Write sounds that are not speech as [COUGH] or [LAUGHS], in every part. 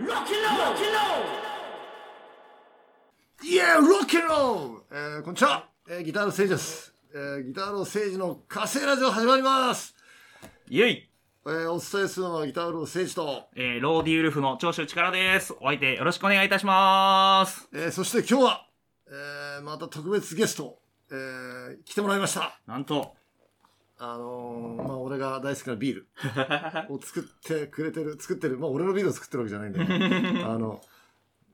イエーロッキンロール、えー、こんにちは、えー、ギターの聖治です、えー、ギターの聖治の火星ラジオ始まります、イェイ。えー、お伝えするのはギターの聖治と、えー、ローディウルフの長州力です。お相手よろしくお願いいたします。えー、そして今日は、えー、また特別ゲスト、えー、来てもらいました。なんと、あのー、まあ俺が大好きなビール [LAUGHS] を作ってくれてる作ってるまあ俺のビールを作ってるわけじゃないんだけどあの、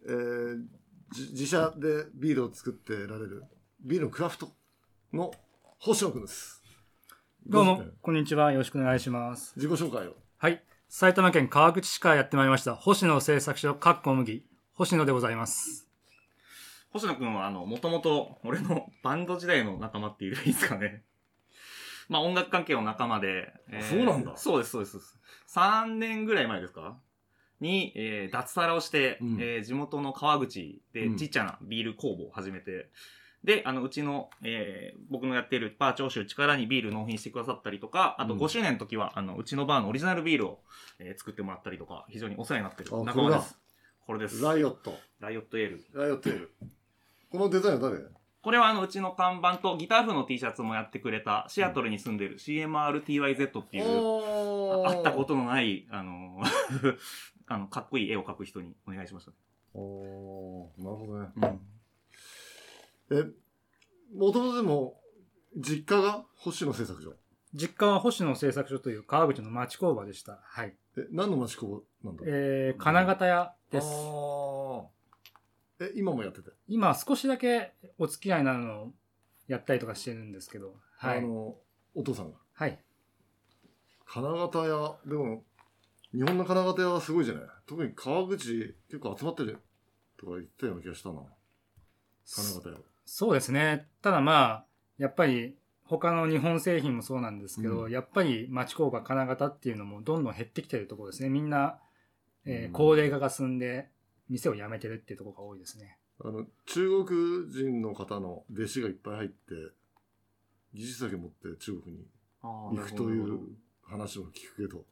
えー、じ自社でビールを作ってられるビールのクラフトの星野くんですどうもぞ、こんにちは。よろしくお願いします。自己紹介をはい。埼玉県川口市からやってまいりました。星野製作所、かっこ麦、星野でございます。星野くんは、あの、もともと、俺のバンド時代の仲間っていういいですかね。まあ、音楽関係の仲間で、えそうなんだ。そうです、そうです。3年ぐらい前ですか？に、えー脱サラをして、うん。えー地元の川口でうん。ちっちゃなビール工房を始めて、で、あの、うちの、えー僕のやってるバー長州力にビール納品してくださったりとか、あとうん。5周年の時は、あの、うちのバーのオリジナルビールを、えー作ってもらったりとか、非常にお世話になってるあ仲間です。これです。ライオット。ライオットエール。ライオットエール。このデザインは誰？これはあの、うちの看板とギター風の T シャツもやってくれた、シアトルに住んでる CMRTYZ っていう、あ会ったことのない、あの、[LAUGHS] あの、かっこいい絵を描く人にお願いしました。おーなるほどねうんえもともとでも実家が星野製作所？実家は星野製作所という川口の町工場でした。はい。え何の町工場なんだえー、金型屋です。あーえ今もやってて今少しだけお付き合いなのをやったりとかしてるんですけど。はい。あのお父さんが？はい。金型屋でも日本の金型屋はすごいじゃない？特に川口結構集まってるとか言ってたような気がしたな金型屋そうですね。ただまあ、やっぱり他の日本製品もそうなんですけど、うんやっぱり町工場金型っていうのもどんどん減ってきてるところですね。みんな、えーうん高齢化が進んで、店を辞めてるっていうところが多いですね。あの中国人の方の弟子がいっぱい入って技術だけ持って中国に行くという話も聞くけど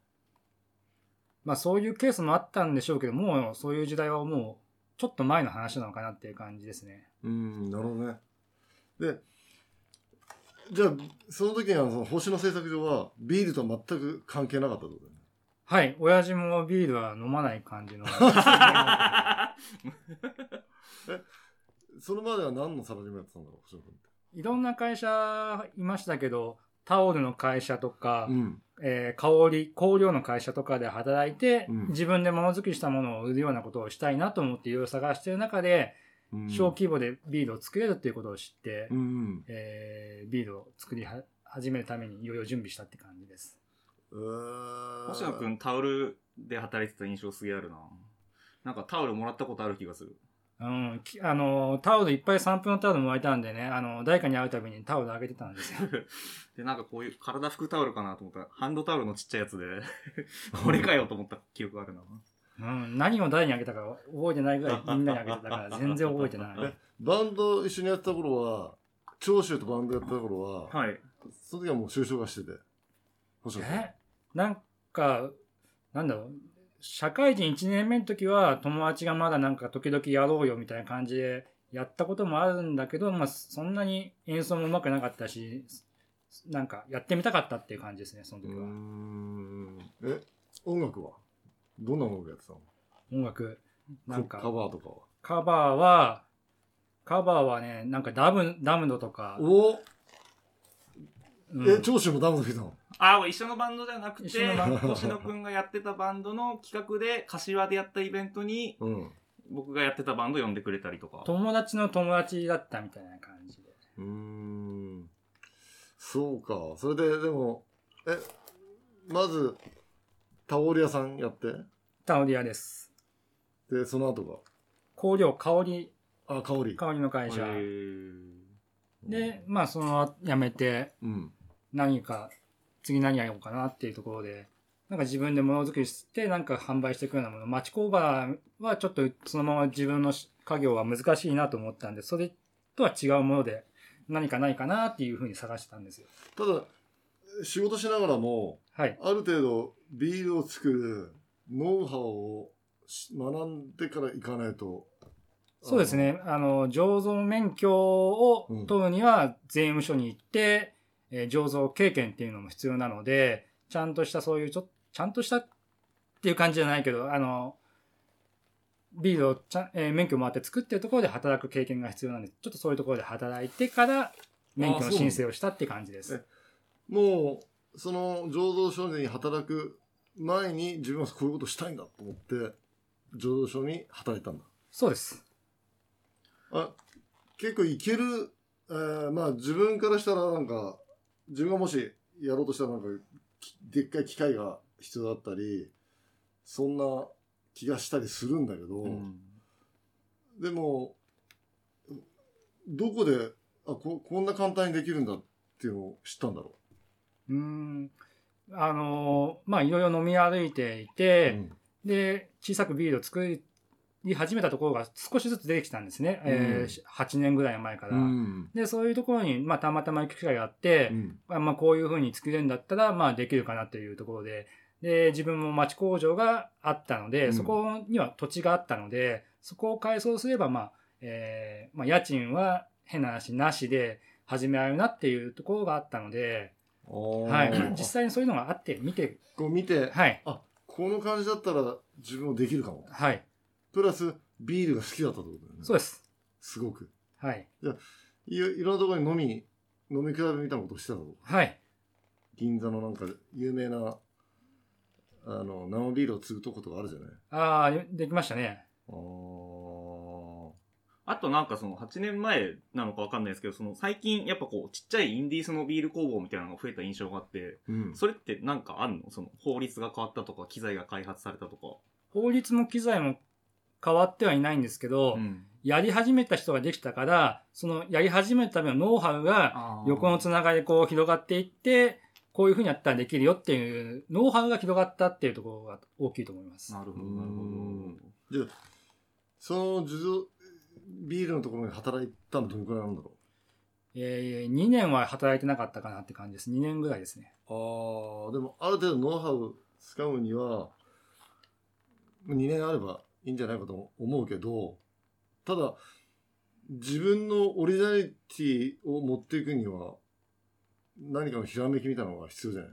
まあそういうケースもあったんでしょうけど、もうそういう時代はもうちょっと前の話なのかなっていう感じですね。うんなるほどねでじゃあその時にはその星野製作所はビールとは全く関係なかったってことはい。親父もビールは飲まない感じの。それまでは何のサラリーマンやってたんだろう星野君っていろんな会社いましたけど、タオルの会社とか、うんえー香り、香料の会社とかで働いて、うん自分でものづくりしたものを売るようなことをしたいなと思っていろいろ探している中で、うん小規模でビールを作れるっていうことを知って、うんうんえービールを作りは始めるためにいろいろ準備したって感じです。えー星野くんタオルで働いてた印象すげえあるな。なんかタオルもらったことある気がする。うん、きあの、タオルいっぱい3分のタオルもらえたんでね、あの、誰かに会うたびにタオルあげてたんですよ。[LAUGHS] で、なんかこういう体拭くタオルかなと思ったら、ハンドタオルのちっちゃいやつで、[LAUGHS] これかよと思った記憶があるな。うん、何を誰にあげたか覚えてないぐらいみんなにあげてたから全然覚えてない。えバンド一緒にやってた頃は長州とバンドやってた頃は、はい。その時はもう就職がしてて星野君え？なんか、なんだろう、社会人1年目の時は友達がまだなんか時々やろうよみたいな感じでやったこともあるんだけど、まあそんなに演奏も上手くなかったし、なんかやってみたかったっていう感じですね、その時は。ん。え音楽は？どんな音楽やってたの？音楽。なんか。カバーとかは？カバーは、カバーはね、なんかダム、ダムドとか、おうん。え長州もダムの吹いたの？あ、一緒のバンドじゃなくて星野くんがやってたバンドの企画で、柏でやったイベントに、うん。僕がやってたバンド呼んでくれたりとか。友達の友達だったみたいな感じで。うーん。そうか。それででもえまずタオル屋さんやって？タオリアです。でその後が？香料、香り、あ香り。香りの会社。で、まあ、その、辞めて、うん。何か、次何やろうかなっていうところで、なんか自分でものづくりして、なんか販売していくようなもの。町工場はちょっとそのまま自分の家業は難しいなと思ったんで、それとは違うもので何かないかなっていうふうに探したんですよ。ただ仕事しながらもはい。ある程度ビールを作るノウハウをし学んでから行かないと。そうですね。あの、醸造免許をうん取るには税務署に行って、えー醸造経験っていうのも必要なので、ちゃんとしたそういうちょ、ちゃんとしたっていう感じじゃないけど、あの、ビールをちゃん、えー免許もあって作ってるところで働く経験が必要なんで、ちょっとそういうところで働いてから、免許の申請をしたって感じです。あもう、その醸造所に働く前に自分はこういうことしたいんだと思って、醸造所に働いたんだ。そうです。あ、結構いける、えーまあ自分からしたらなんか、自分がもしやろうとしたらなんか、きでっかい機械が必要だったり、そんな気がしたりするんだけど、うんでも、どこで、あこ、こんな簡単にできるんだっていうのを知ったんだろう？ーん。あの、まあ、いろいろ飲み歩いていう。て、で、小さくビールを作り始めたところが少しずつ出てきたんですね。えー8年ぐらい前から。うん。で、そういうところに、まあ、たまたま行く機会があって、うん。まあまあ、こういうふうに作れるんだったら、まあ、できるかなというところで、で、自分も町工場があったので、うんそこには土地があったので、そこを改装すれば、まあ、えーまあ、家賃は変な話なしで始められるなっていうところがあったので、は、はい実際にそういうのがあって、見て、こう見て、はい、あ、この感じだったら自分もできるかも。はい、プラス、ビールが好きだったってことだよね。そうです。すごく。はい、いいろんなところに飲み、飲み比べみたいなことしてたの？はい。銀座のなんか有名な、あの、生ビールを継ぐとことかあるじゃない？ああ、できましたね。あーあとなんかその8年前なのかわかんないですけど、その最近やっぱこうちっちゃいインディースのビール工房みたいなのが増えた印象があって、うん。それってなんかあんの？その法律が変わったとか、機材が開発されたとか。法律も機材も変わってはいないんですけど、ん。やり始めた人ができたから、そのやり始めるためのノウハウが横のつながりでこう広がっていって、こういうふうにやったらできるよっていう、ノウハウが広がったっていうところが大きいと思います。なるほど、なるほうんじゃあ、その酒造、ビールのところに働いたのどのくらいなんだろえー、2年は働いてなかったかなって感じです。2年ぐらいですね。うああ、でもある程度ノウハウつかむには、2年あればいいんじゃないかと思うけど、ただ、自分のオリジナリティを持っていくには、何かのひらめきみたいなのが必要じゃない？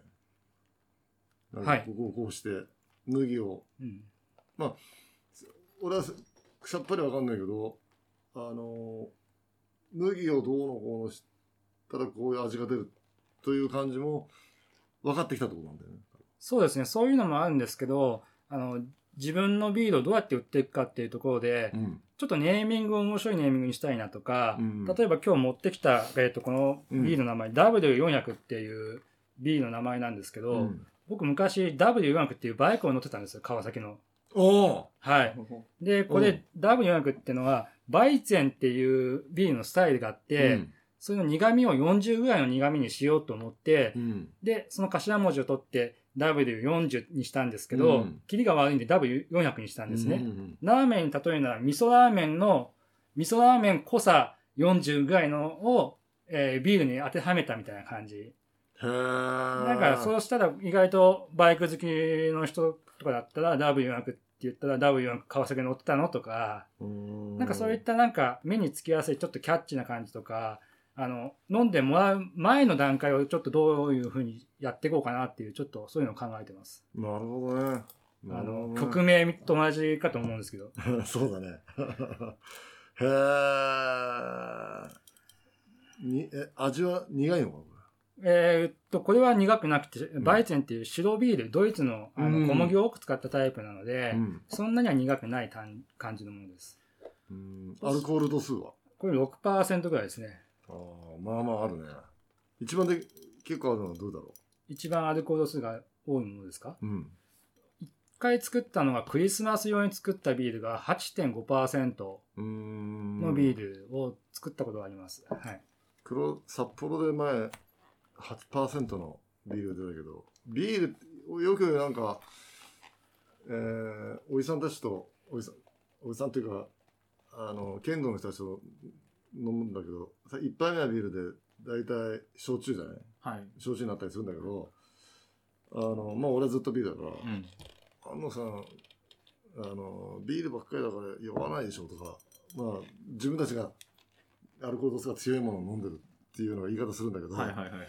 なんかはいここをこうして、麦を、うん。俺はさっぱりわかんないけど、あの、麦をどうのこうのしたらこういう味が出るという感じも分かってきたってことなんだよね。そうですね。そういうのもあるんですけど、あの、自分のビールをどうやって売っていくかっていうところで、うん。ちょっとネーミングを面白いネーミングにしたいなとか、うん例えば今日持ってきた、えっと、このビールの名前、W400 っていうビールの名前なんですけど、うん、僕昔 W400 っていうバイクを乗ってたんですよ、川崎の。おおはい。ど。で、これ W400 っていうのは、バイツェンっていうビールのスタイルがあって、その苦味を40ぐらいの苦味にしようと思ってう、ん。で、その頭文字を取って W40 にしたんですけど、うんキリが悪いんで W400 にしたんですね。うんラーメンに例えるなら、味噌ラーメンの、味噌ラーメン濃さ40ぐらいのを、えービールに当てはめたみたいな感じ。だからそうしたら意外とバイク好きの人とかだったら W400 って言ったら W400 川崎乗ってたのとか、なんかそういったなんか目につきやすいちょっとキャッチな感じとか、あの、飲んでもらう前の段階をちょっとどういうふうにやっていこうかなっていう、ちょっとそういうのを考えてます。なるほどね。なあの、曲名と同じかと思うんですけど。そうだね。[LAUGHS] へえ。に、え、味は苦いのか？なこえーっと、これは苦くなくて、バイツェンっていう白ビール、ドイツのあうんの小麦を多く使ったタイプなので、れ。うん。そんなには苦くない感じのものです。うんアルコール度数は？これ6%ぐらいですね。ああ、まあまああるね。一番で結構あるのはどうだろ一番アルコール度数が多いものですか？う。うん。一回作ったのがクリスマス用に作ったビールが8.5%うーん。のビールを作ったことがあります。はい。黒、札幌で前、8%のビール出たけど、ビール、よくなんか、えー、おじさんたちと、おじさん、おじさんっていうか、あの、剣道の人たちと飲むんだけど、さ一杯目はビールで、だいたい焼酎じゃない？はい。焼酎になったりするんだけど、あの、まあ俺はずっとビールだから、うん。あのさ、あの、ビールばっかりだから酔わないでしょとか、まあ、自分たちがアルコール度数が強いものを飲んでるっていうのは言い方するんだけど、はいはいはいはい。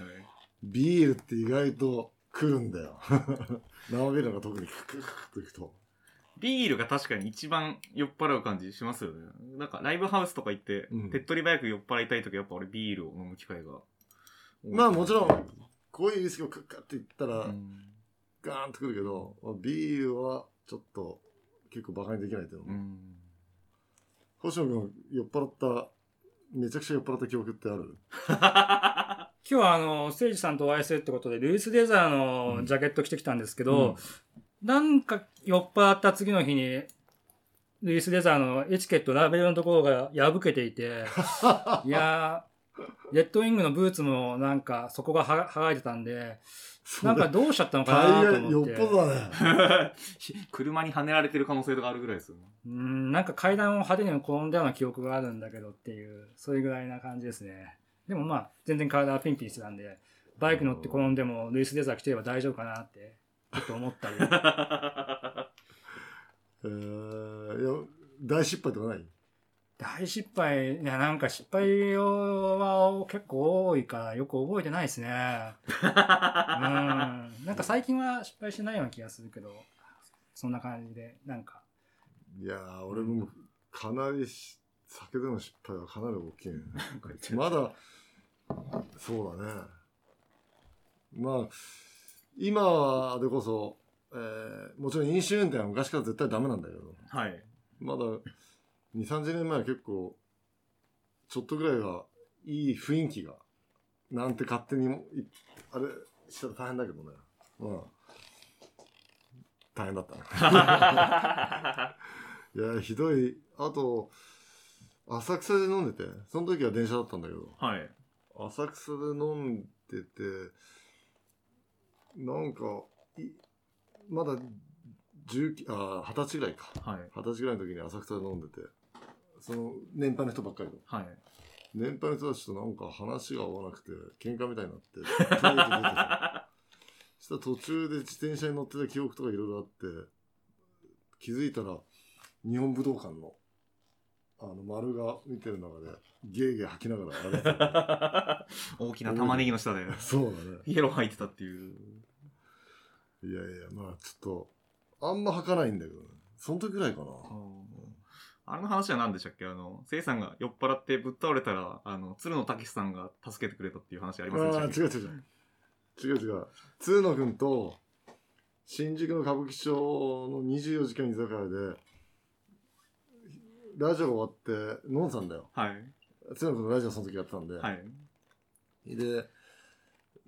ビールって意外と来るんだよ。[LAUGHS] 生ビールが特にククククといくと。ビールが確かに一番酔っ払う感じしますよね。なんかライブハウスとか行って、うん手っ取り早く酔っ払いたいときやっぱ俺ビールを飲む機会が多い。まあもちろん、こういうウイスキーをクッカって言ったら、うん。ガーンとくるけど、まあビールはちょっと結構バカにできないっていうん。星野君酔っ払った、めちゃくちゃ酔っ払った記憶ってある？[LAUGHS] 今日はあの、誠司さんとお会いするってことで、ルイス・デザーのジャケット着てきたんですけど、なんか酔っ払った次の日に、ルイス・デザーのエチケット、ラベルのところが破けていて、[LAUGHS] いやー、レッドウィングのブーツもなんかそこがは剥がれてたんで、なんかどうしちゃったのかなと思って。っぽどだね。[LAUGHS] 車にはねられてる可能性とかあるぐらいですよね。うん、なんか階段を派手に転んだような記憶があるんだけどっていう、それぐらいな感じですね。でもまあ、全然体はピンピンしてたんで、バイク乗って転んでもルイス・デザー着てれば大丈夫かなって、と思ったり。[LAUGHS] えー、いや、大失敗とかない？大失敗、いや、なんか失敗は結構多いからよく覚えてないですね。うん。なんか最近は失敗してないような気がするけど、そんな感じで、なんか。いやー、俺もかなりし酒での失敗はかなり大きいね。[LAUGHS] まだ、そうだね。まあ、今でこそ、えーもちろん飲酒運転は昔から絶対ダメなんだけど、はい。まだ2、30年前は結構、ちょっとぐらいはいい雰囲気が、なんて勝手にい、あれしたら大変だけどね。まあ、大変だったね。[LAUGHS] いや、ひどい。あと、浅草で飲んでて、その時は電車だったんだけど、はい。浅草で飲んでて、なんか、いまだ19あ20歳ぐらいか。はい。二十歳ぐらいの時に浅草で飲んでて、その年配の人ばっかりで。はい。年配の人たちとなんか話が合わなくて、喧嘩みたいになって、[LAUGHS] そしたら途中で自転車に乗ってた記憶とかいろいろあって、気づいたら、日本武道館の、あの、丸が見てる中で、ゲーゲー吐きながら [LAUGHS] 大きな玉ねぎの下で、[LAUGHS] そうだね。イエロー入ってたっていう。いやいや、まあちょっと、あんま吐かないんだけどね。その時ぐらいかな。あの話は何でしたっけ？あの、せいさんが酔っ払ってぶっ倒れたら、あの、鶴野武さんが助けてくれたっていう話ありませんでしたっけ？違う違う違う。違う違う。通野くんと、新宿の歌舞伎町の24時間居酒屋で、ラジオが終わって飲んでたんだよ。はい。通野くんのラジオその時やってたんで。はい。で、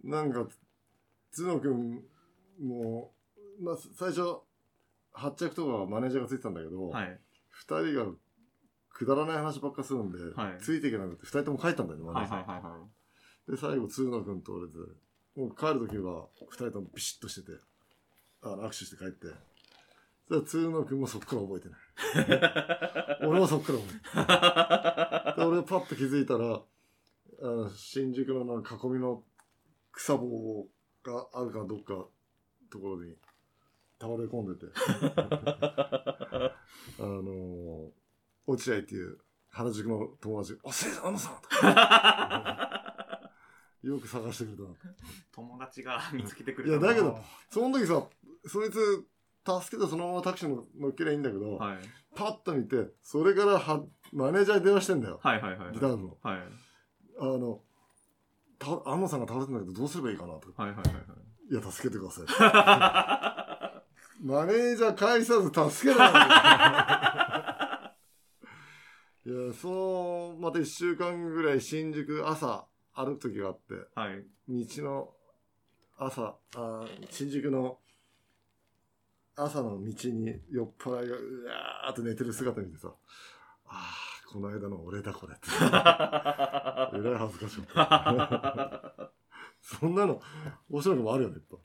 なんか、通野くんも、まあ、最初、発着とかはマネージャーがついてたんだけど、はい。二人がくだらない話ばっかするんで、はいついていけなくて二人とも帰ったんだよね、マはいネージャー。はいはいはい。で、最後、通野くんと俺で、もう帰るときは、二人ともビシッとしてて、あの握手して帰って、そしたら通野くんもそっから覚えてない。[LAUGHS] 俺もそっから覚えてない。で、俺パッと気づいたら、あの新宿のなんか囲みの草棒があるかどっかところに倒れ込んでて、[LAUGHS] あの落合っていう原宿の友達が、あ、せいさん、あのさんとか [LAUGHS] よく探してくれたな。友達が見つけてくれいやただけどその時さ、そいつ、助けてそのままタクシーの乗っけりゃいいんだけど、はい。パッと見て、それからは、マネージャーに電話してんだよ。はいはいはい。ギター部の。はい。あの、た安野さんが倒れてんだけど、どうすればいいかなとか。はいはいはいはい。いや、助けてください。[LAUGHS] マネージャー返さず助けない。[LAUGHS] いや、その、また一週間ぐらい新宿朝歩く時があって、はい。道の朝、あー新宿の朝の道に酔っ払いがうわーっと寝てる姿見てさ、ああ、この間の俺だこれって。[LAUGHS] えらい恥ずかしかった。そんなの、面白いのもあるよね、いっぱい。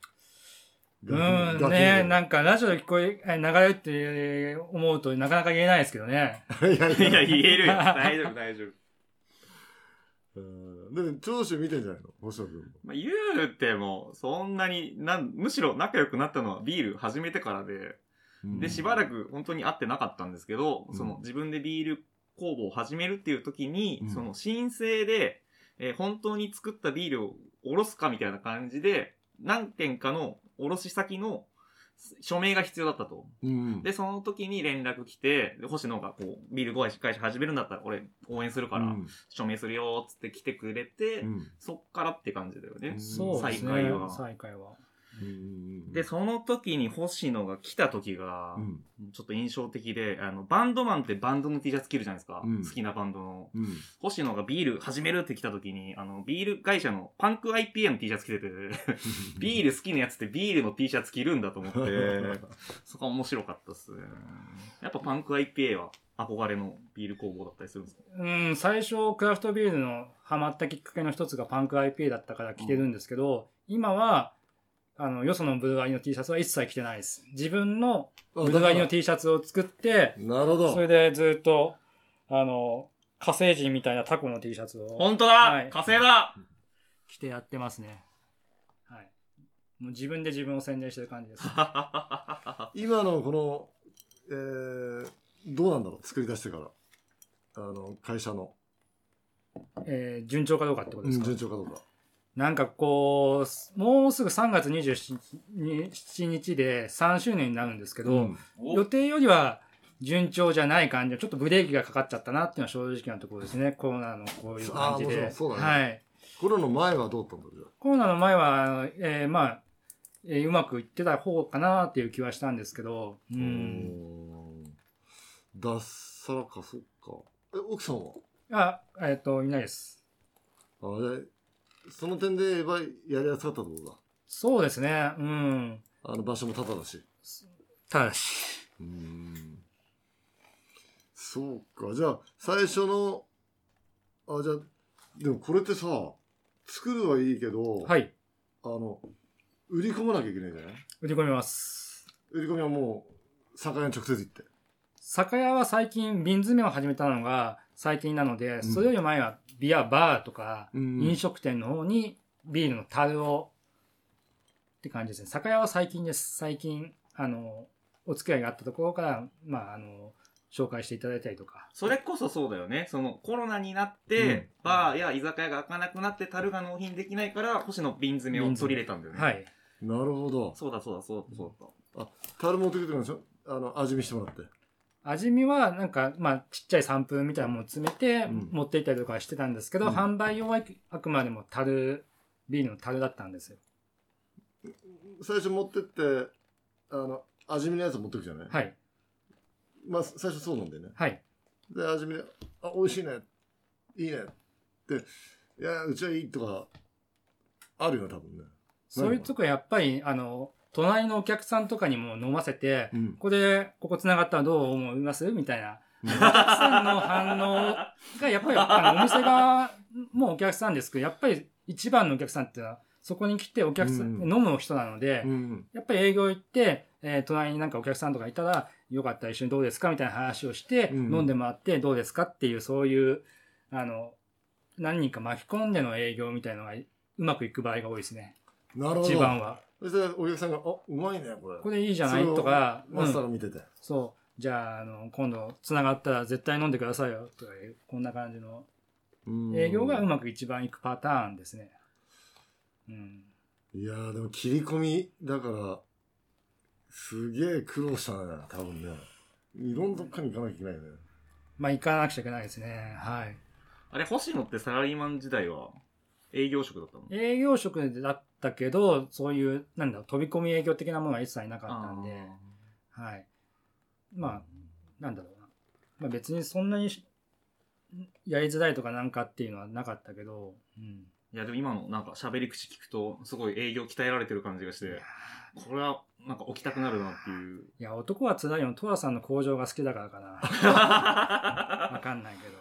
うん、ねなんかラジオで聞こえ、え流れるって思うとなかなか言えないですけどね。[LAUGHS] いやいや [LAUGHS] いや、言えるよ。大丈夫大丈夫。うん。で、長州見てんじゃないの？星野君も。まあ、言うても、そんなに、なん、むしろ仲良くなったのはビール始めてからで、うん。で、しばらく本当に会ってなかったんですけど、うん。その自分でビール工房を始めるっていう時に、うん。その申請で、えー本当に作ったビールをおろすかみたいな感じで、何件かの卸先の署名が必要だったと。うん。で、その時に連絡来て、で星野がこう、ビール会社始めるんだったら俺応援するから、うん署名するよつって来てくれて、うんそっからって感じだよね。うんそうですね。再開は再開は。うんで、その時に星野が来た時が、うんちょっと印象的で、あの、バンドマンってバンドの T シャツ着るじゃないですか。うん好きなバンドの。うん星野がビール始めるって来た時に、あの、ビール会社のパンク IPA の T シャツ着てて、[LAUGHS] ビール好きなやつってビールの T シャツ着るんだと思って、[LAUGHS] そこは面白かったっすね。やっぱパンク IPA は憧れのビール工房だったりするんですか？うん、最初、クラフトビールのハマったきっかけの一つがパンク IPA だったから着てるんですけど、今は、あの、よそのブルガリの T シャツは一切着てないです。自分のあブルガリの T シャツを作って、らなるほど。それでずっと、あの、火星人みたいなタコの T シャツを本当だ、はい火星だ着てやってますね。はい。もう自分で自分を宣伝してる感じです。[LAUGHS] 今のこの、えー、どうなんだろう？作り出してから。あの、会社の。えー順調かどうかってことですか、順調かどうか。なんかこう、もうすぐ3月27日で3周年になるんですけど、うん予定よりは順調じゃない感じで、ちょっとブレーキがかかっちゃったなっていうのは正直なところですね。コロナのこういう感じで。うそうそうだねはい。コロナの前はどうだったんだコロナの前は、えーまあ、えーうまくいってた方かなっていう気はしたんですけど、う。うんん。脱サラか、そっか。え、奥さんは？あ、えっ、と、いないです。あれ、その点で言えばやりやすかったってことだ。そうですね。うん。あの場所もタダだし。ただし。うん。そうか。じゃあ、最初の、あ、じゃあ、でもこれってさ、作るはいいけど、はい。あの、売り込まなきゃいけないんじゃない？売り込みます。売り込みはもう、酒屋に直接行って。酒屋は最近瓶詰めを始めたのが最近なので、それより前はビアバーとかうん飲食店の方にビールの樽をって感じですね。酒屋は最近です。最近、あの、お付き合いがあったところから、まあ、あの、紹介していただいたりとか。それこそそうだよね。そのコロナになって、うんバーや居酒屋が開かなくなって樽が納品できないから、星野瓶詰めを取り入れたんだよね。はい。なるほど。そうだそうだそうだそうだ。樽持ってくるんでしょ？あの、味見してもらって。味見は、なんか、まあ、ちっちゃいサンプルみたいなものを詰めてうん持っていったりとかはしてたんですけど、うん販売用はあくまでも樽、ビールの樽だったんですよ。最初持ってって、あの、味見のやつ持ってくじゃない？はい。まあ、最初そうなんだよね。はい。で、味見で、あ、美味しいね。いいね。って、いや、うちはいいとか、あるよ、多分ね。そういうとこやっぱり、あの、隣のお客さんとかにも飲ませて、うん。ここで、ここ繋がったらどう思います？みたいな。うんお客さんの反応が、やっぱり、あの、お店が、もうお客さんですけど、やっぱり一番のお客さんっていうのは、そこに来てお客さん、うん飲む人なので、うん。やっぱり営業行って、えー隣になんかお客さんとかいたら、よかったら一緒にどうですか？みたいな話をして、うん飲んでもらってどうですかっていう、そういう、あの、何人か巻き込んでの営業みたいなのがうまくいく場合が多いですね。なるほど。一番は。そしてお客さんが、あ、うまいね、これ。これいいじゃない？とか、マスターうんが見てて。そう。じゃあ、あの、今度、繋がったら絶対飲んでくださいよ、とかいう、こんな感じのうん営業がうまく一番いくパターンですね。うん。いやー、でも切り込み、だから、すげえ苦労したね、多分ね。いろんなとこに行かなきゃいけないよね。まあ、行かなくちゃいけないですね。はい。あれ、星野ってサラリーマン時代は営業職だったの？営業職だったけど、そういう、なんだろう、飛び込み営業的なものは一切なかったんで、はい。まあ、なんだろうな。まあ別にそんなにしやりづらいとかなんかっていうのはなかったけど、うん。いや、でも今のなんか喋り口聞くと、すごい営業鍛えられてる感じがして、これはなんか起きたくなるなっていう。いや、男は辛いの、トラさんの工場が好きだからかな。[LAUGHS] わかんないけど。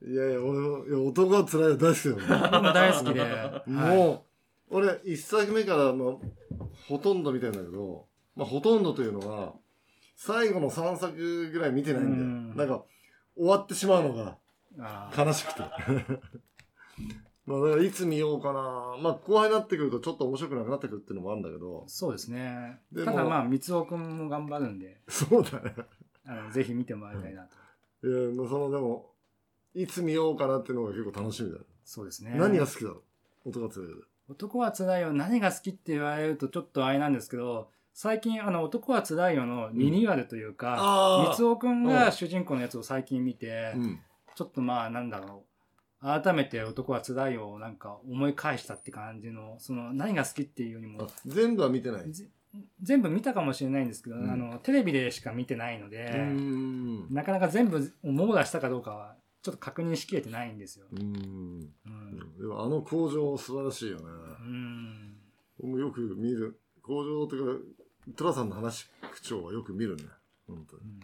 いやいや、俺も、いや、男は辛いよ、大好きだよ。僕 [LAUGHS] も大好きで、はいもう、俺、一作目から、まあ、ほとんど見てんだけど、まあ、ほとんどというのは、最後の3作ぐらい見てないんだよ。うんなんか、終わってしまうのが悲しくて。[LAUGHS] まあだからいつ見ようかな。まあ後輩になってくるとちょっと面白くなくなってくるっていうのもあるんだけど。そうですね。ただまあ、三尾くんも頑張るんで、そうだね。あのぜひ見てもらいたいなと。いや、まあそのでも、いつ見ようかなっていうのが結構楽しみだよ。そうですね。何が好きだろう？音が強いで。男は辛いよ何が好きって言われるとちょっとあれなんですけど、最近あの男は辛いよのリニューアルというか、あ三尾くんが主人公のやつを最近見て、うん。ちょっとまあなんだろう、改めて男は辛いよをなんか思い返したって感じの、その何が好きっていうよりもあ、全部は見てない？全部見たかもしれないんですけど、うんあのテレビでしか見てないので。なかなか全部網羅したかどうかはちょっと確認しきれてないんですよ。うん。うん。でもあの工場素晴らしいよね。うん。よく見る。工場っていうか、トラさんの話口調はよく見るね。本当に。うん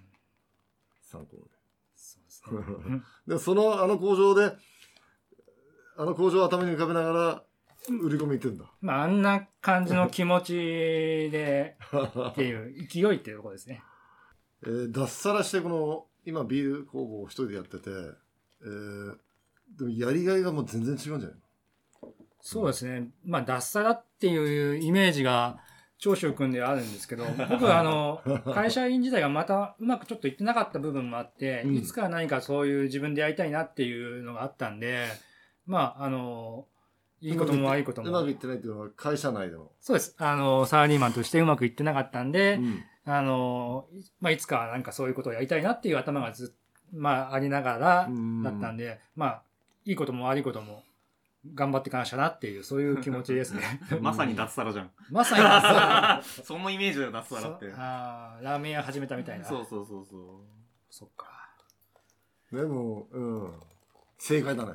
参考に。そうですね。[LAUGHS] で、その、あの工場で、あの工場を頭に浮かべながら、売り込み行ってんだ。まあ、あんな感じの気持ちで [LAUGHS] っていう勢いっていうところですね。えー脱サラしてこの、今ビール工房を一人でやってて、えーでもやりがいがもう全然違うんじゃない？そうですね。まあ、脱サラっていうイメージが長州君ではあるんですけど、[LAUGHS] 僕はあの、会社員時代がまたうまくちょっといってなかった部分もあって、うんいつかは何かそういう自分でやりたいなっていうのがあったんで、まあ、あの、いいことも悪いこともうまくい。ってないっていうのは会社内での。そうです。あの、サラリーマンとしてうまくいってなかったんで、うんあの、いまあ、いつかはなんかそういうことをやりたいなっていう頭がずっまあ、ありながらだったんで、まあ、いいことも悪いことも頑張っていかなきゃなっていう、そういう気持ちですね。[LAUGHS] まさに脱サラじゃん。まさに脱サラ [LAUGHS] そのイメージだよ、脱サラって。あーラーメン屋始めたみたいな。そうそうそうそう。そっか。でも、うん。正解だね。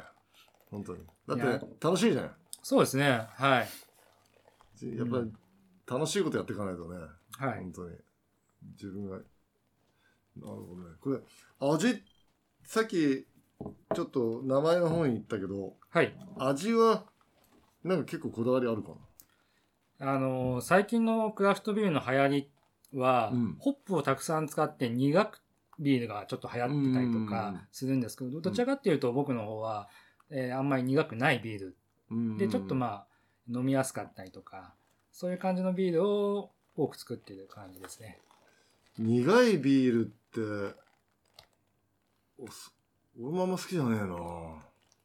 本当に。だって、楽しいじゃない。そうですね。はい。やっぱり、楽しいことやっていかないとね。はい。本当に。自分が。なるほどね。これ、味、さっき、ちょっと名前の方に言ったけど、はい。味は、なんか結構こだわりあるかあのー最近のクラフトビールの流行りは、うんホップをたくさん使って苦くビールがちょっと流行ってたりとうんかするんですけど、どちらかっていうと僕の方は、えーあんまり苦くないビールな。で、ちょっとまあ、飲みやすかったりとか、そういう感じのビールを多く作っている感じですね。苦いビールって、俺もあんま好きじゃねえな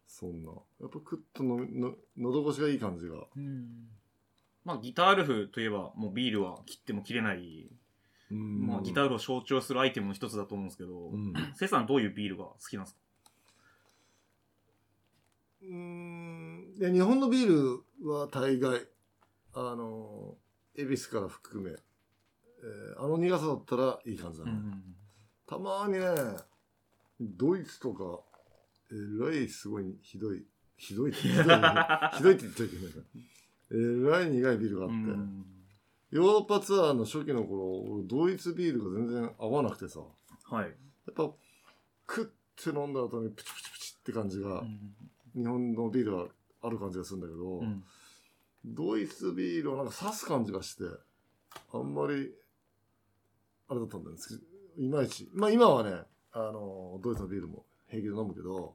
そんな。やっぱクッとのの喉越しがいい感じが。うん。まあ、ギタールフといえば、もうビールは切っても切れない、うんまあ、ギタールを象徴するアイテムの一つだと思うんですけど、うん。セイさんどういうビールが好きなんですか？うーん。いや、日本のビールは大概、あの、恵比寿から含め、えーあの苦さだったらいい感じだね。たまにね、ドイツとか、えらいすごいひどい、ひどい [LAUGHS] ひどい、ひどいって言っちゃいけないから。えらい苦いビールがあって、うんヨーロッパツアーの初期の頃、俺ドイツビールが全然合わなくてさ、はい。やっぱ、クッて飲んだ後にプチプチプチって感じが、日本のビールはある感じがするんだけど、うんドイツビールはなんか刺す感じがして、あんまり、あれだったんだよね。いまいち。まあ今はね、あの、ドイツのビールも平気で飲むけど、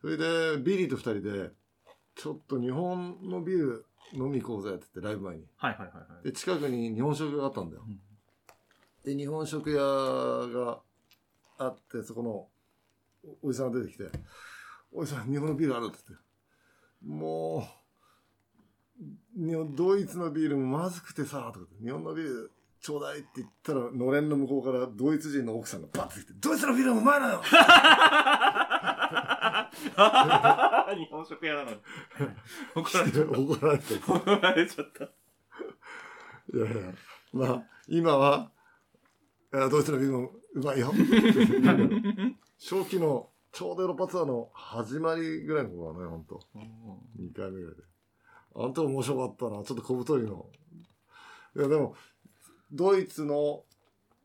それで、ビリーと二人で、ちょっと日本のビール飲み行こうぜって言って、ライブ前に。はいはいはいはい。で、近くに日本食屋があったんだよ。うんで、日本食屋があって、そこのおおじさんが出てきて、おじさん、日本のビールある？って言って。もう、日本ドイツのビールもまずくてさ、とか言って日本のビールちょうだいって言ったら、のれんの向こうからドイツ人の奥さんがバッて来て、ドイツのビールもうまいのよ日本食屋なのに。怒られちゃっ怒られて。た。怒られちゃった。いやいや、まあ、今は、ドイツのビールもうまいよ。初期の、ちょうどヨーロッパツアーの始まりぐらいの頃だね、ほんと。2回目ぐらいで。あんた面白かったな。ちょっと小太りの。いや、でも、ドイツの、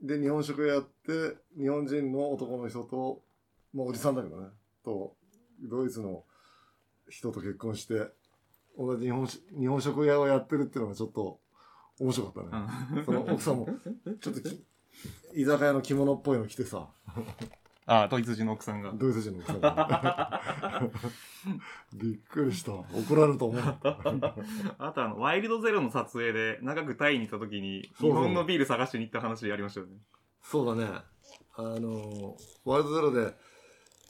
で日本食やって、日本人の男の人と、まあおじさんだけどね、と、ドイツの人と結婚して、同じ日本し日本食屋をやってるっていうのがちょっと面白かったね。[LAUGHS] その奥さんも、ちょっとき居酒屋の着物っぽいの着てさ、あ、ドイツ人の奥さんが。ドイツ人の奥さんが。[LAUGHS] びっくりした。怒られると思った。[LAUGHS] あとあの、ワイルドゼロの撮影で長くタイに行った時に、日本のビール探しに行った話ありましたよね。そうだね。あの、ワイルドゼロで、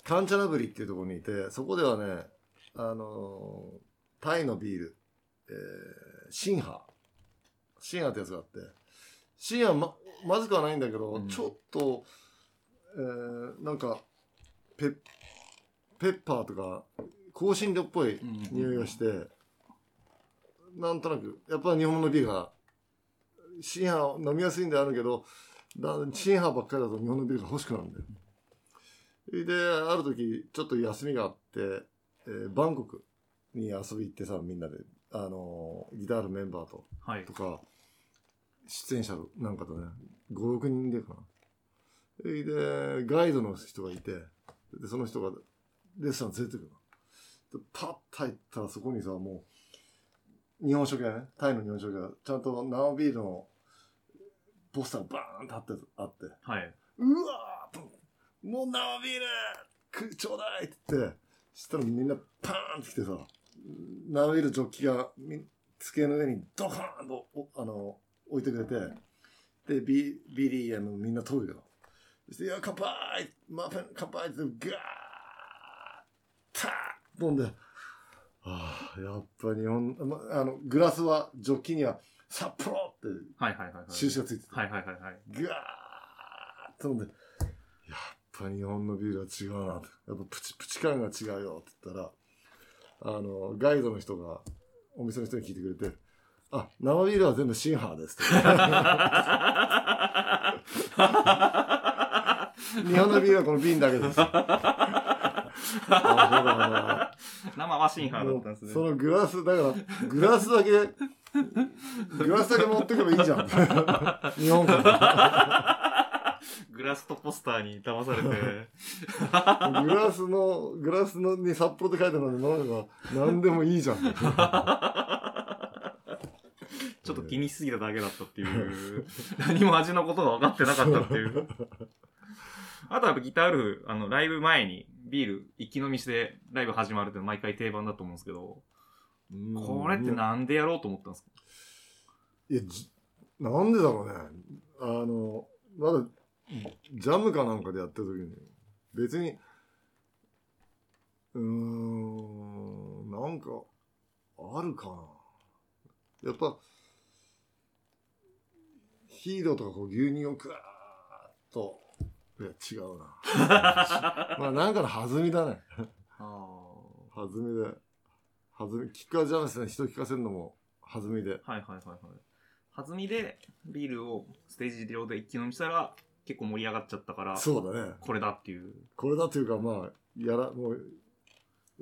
カンチャナブリっていうところにいて、そこではね、あの、タイのビール、えー、シンハ。シンハってやつがあって、シンハま、まずくはないんだけど、うんちょっと、えー、なんか、ペッ、ペッパーとか、香辛料っぽい匂いがして、なんとなく、やっぱり日本のビールが、シンハ飲みやすいんであるけど、だシンハばっかりだと日本のビールが欲しくなるんだよ。で、ある時、ちょっと休みがあって、えーバンコクに遊び行ってさ、みんなで、あのーギターのメンバーと、はいと。か、出演者なんかとね、5、6人でかな。で、ガイドの人がいて、で、その人がレストラン連れてくるの。で、パッと入ったらそこにさ、もう、日本食屋ね、タイの日本食屋、ちゃんと生ビールのポスターがバーンとあって、あって、はい。うわーともう生ビールくちょうだいって言って、そしたらみんなパーンって来てさ、生ビールジョッキがみ机の上にドカーンとおあの置いてくれて、で、ビビリーあのみんな通るよ。そして、いや、乾杯マーフェン乾杯ってガーッターッ飲んで、ああ、やっぱ日本、ま、あの、グラスは、ジョッキには、札幌ってはいはいはいはい。印がついてて、はいはいはいはい。ぐわーっと飲んで、やっぱ日本のビールは違うなと。やっぱプチプチ感が違うよって言ったら、あの、ガイドの人が、お店の人に聞いてくれて、あ、生ビールは全部シンハーですって。[LAUGHS] [LAUGHS] 日本のビールはこの瓶だけです。あ、そうだ生はシンハーだもったんですね。うそのグラス、だから、グラスだけ、グラスだけ持ってけばいいじゃん。[LAUGHS] 日本から。グラスとポスターに騙されて。グラスの、グラスのに札幌って書いてあるのに飲めば何でもいいじゃん。ちょっと気にしすぎただけだったっていう。何も味のことが分かってなかったっていう。あとはギターウルフ、あの、ライブ前にビール一気飲みしてライブ始まるって毎回定番だと思うんですけど、これってなんでやろうと思ったんですか？いや、なんでだろうね。あの、まだ、ジャムかなんかでやってる時に、別に、うーん、なんか、あるかな。やっぱ、ヒーローとかこう牛乳をクワーッと、いや、違うな。[LAUGHS] まあなんかの弾みだね。あ弾みで。弾み、キッカージャムですね。人聞かせるのも弾みで。あ。はいはいはいはい。弾みでビールをステージ上で一気飲みしたら結構盛り上がっちゃったから、そうだね。これだっていう。これだというか、まあ、やら、もう、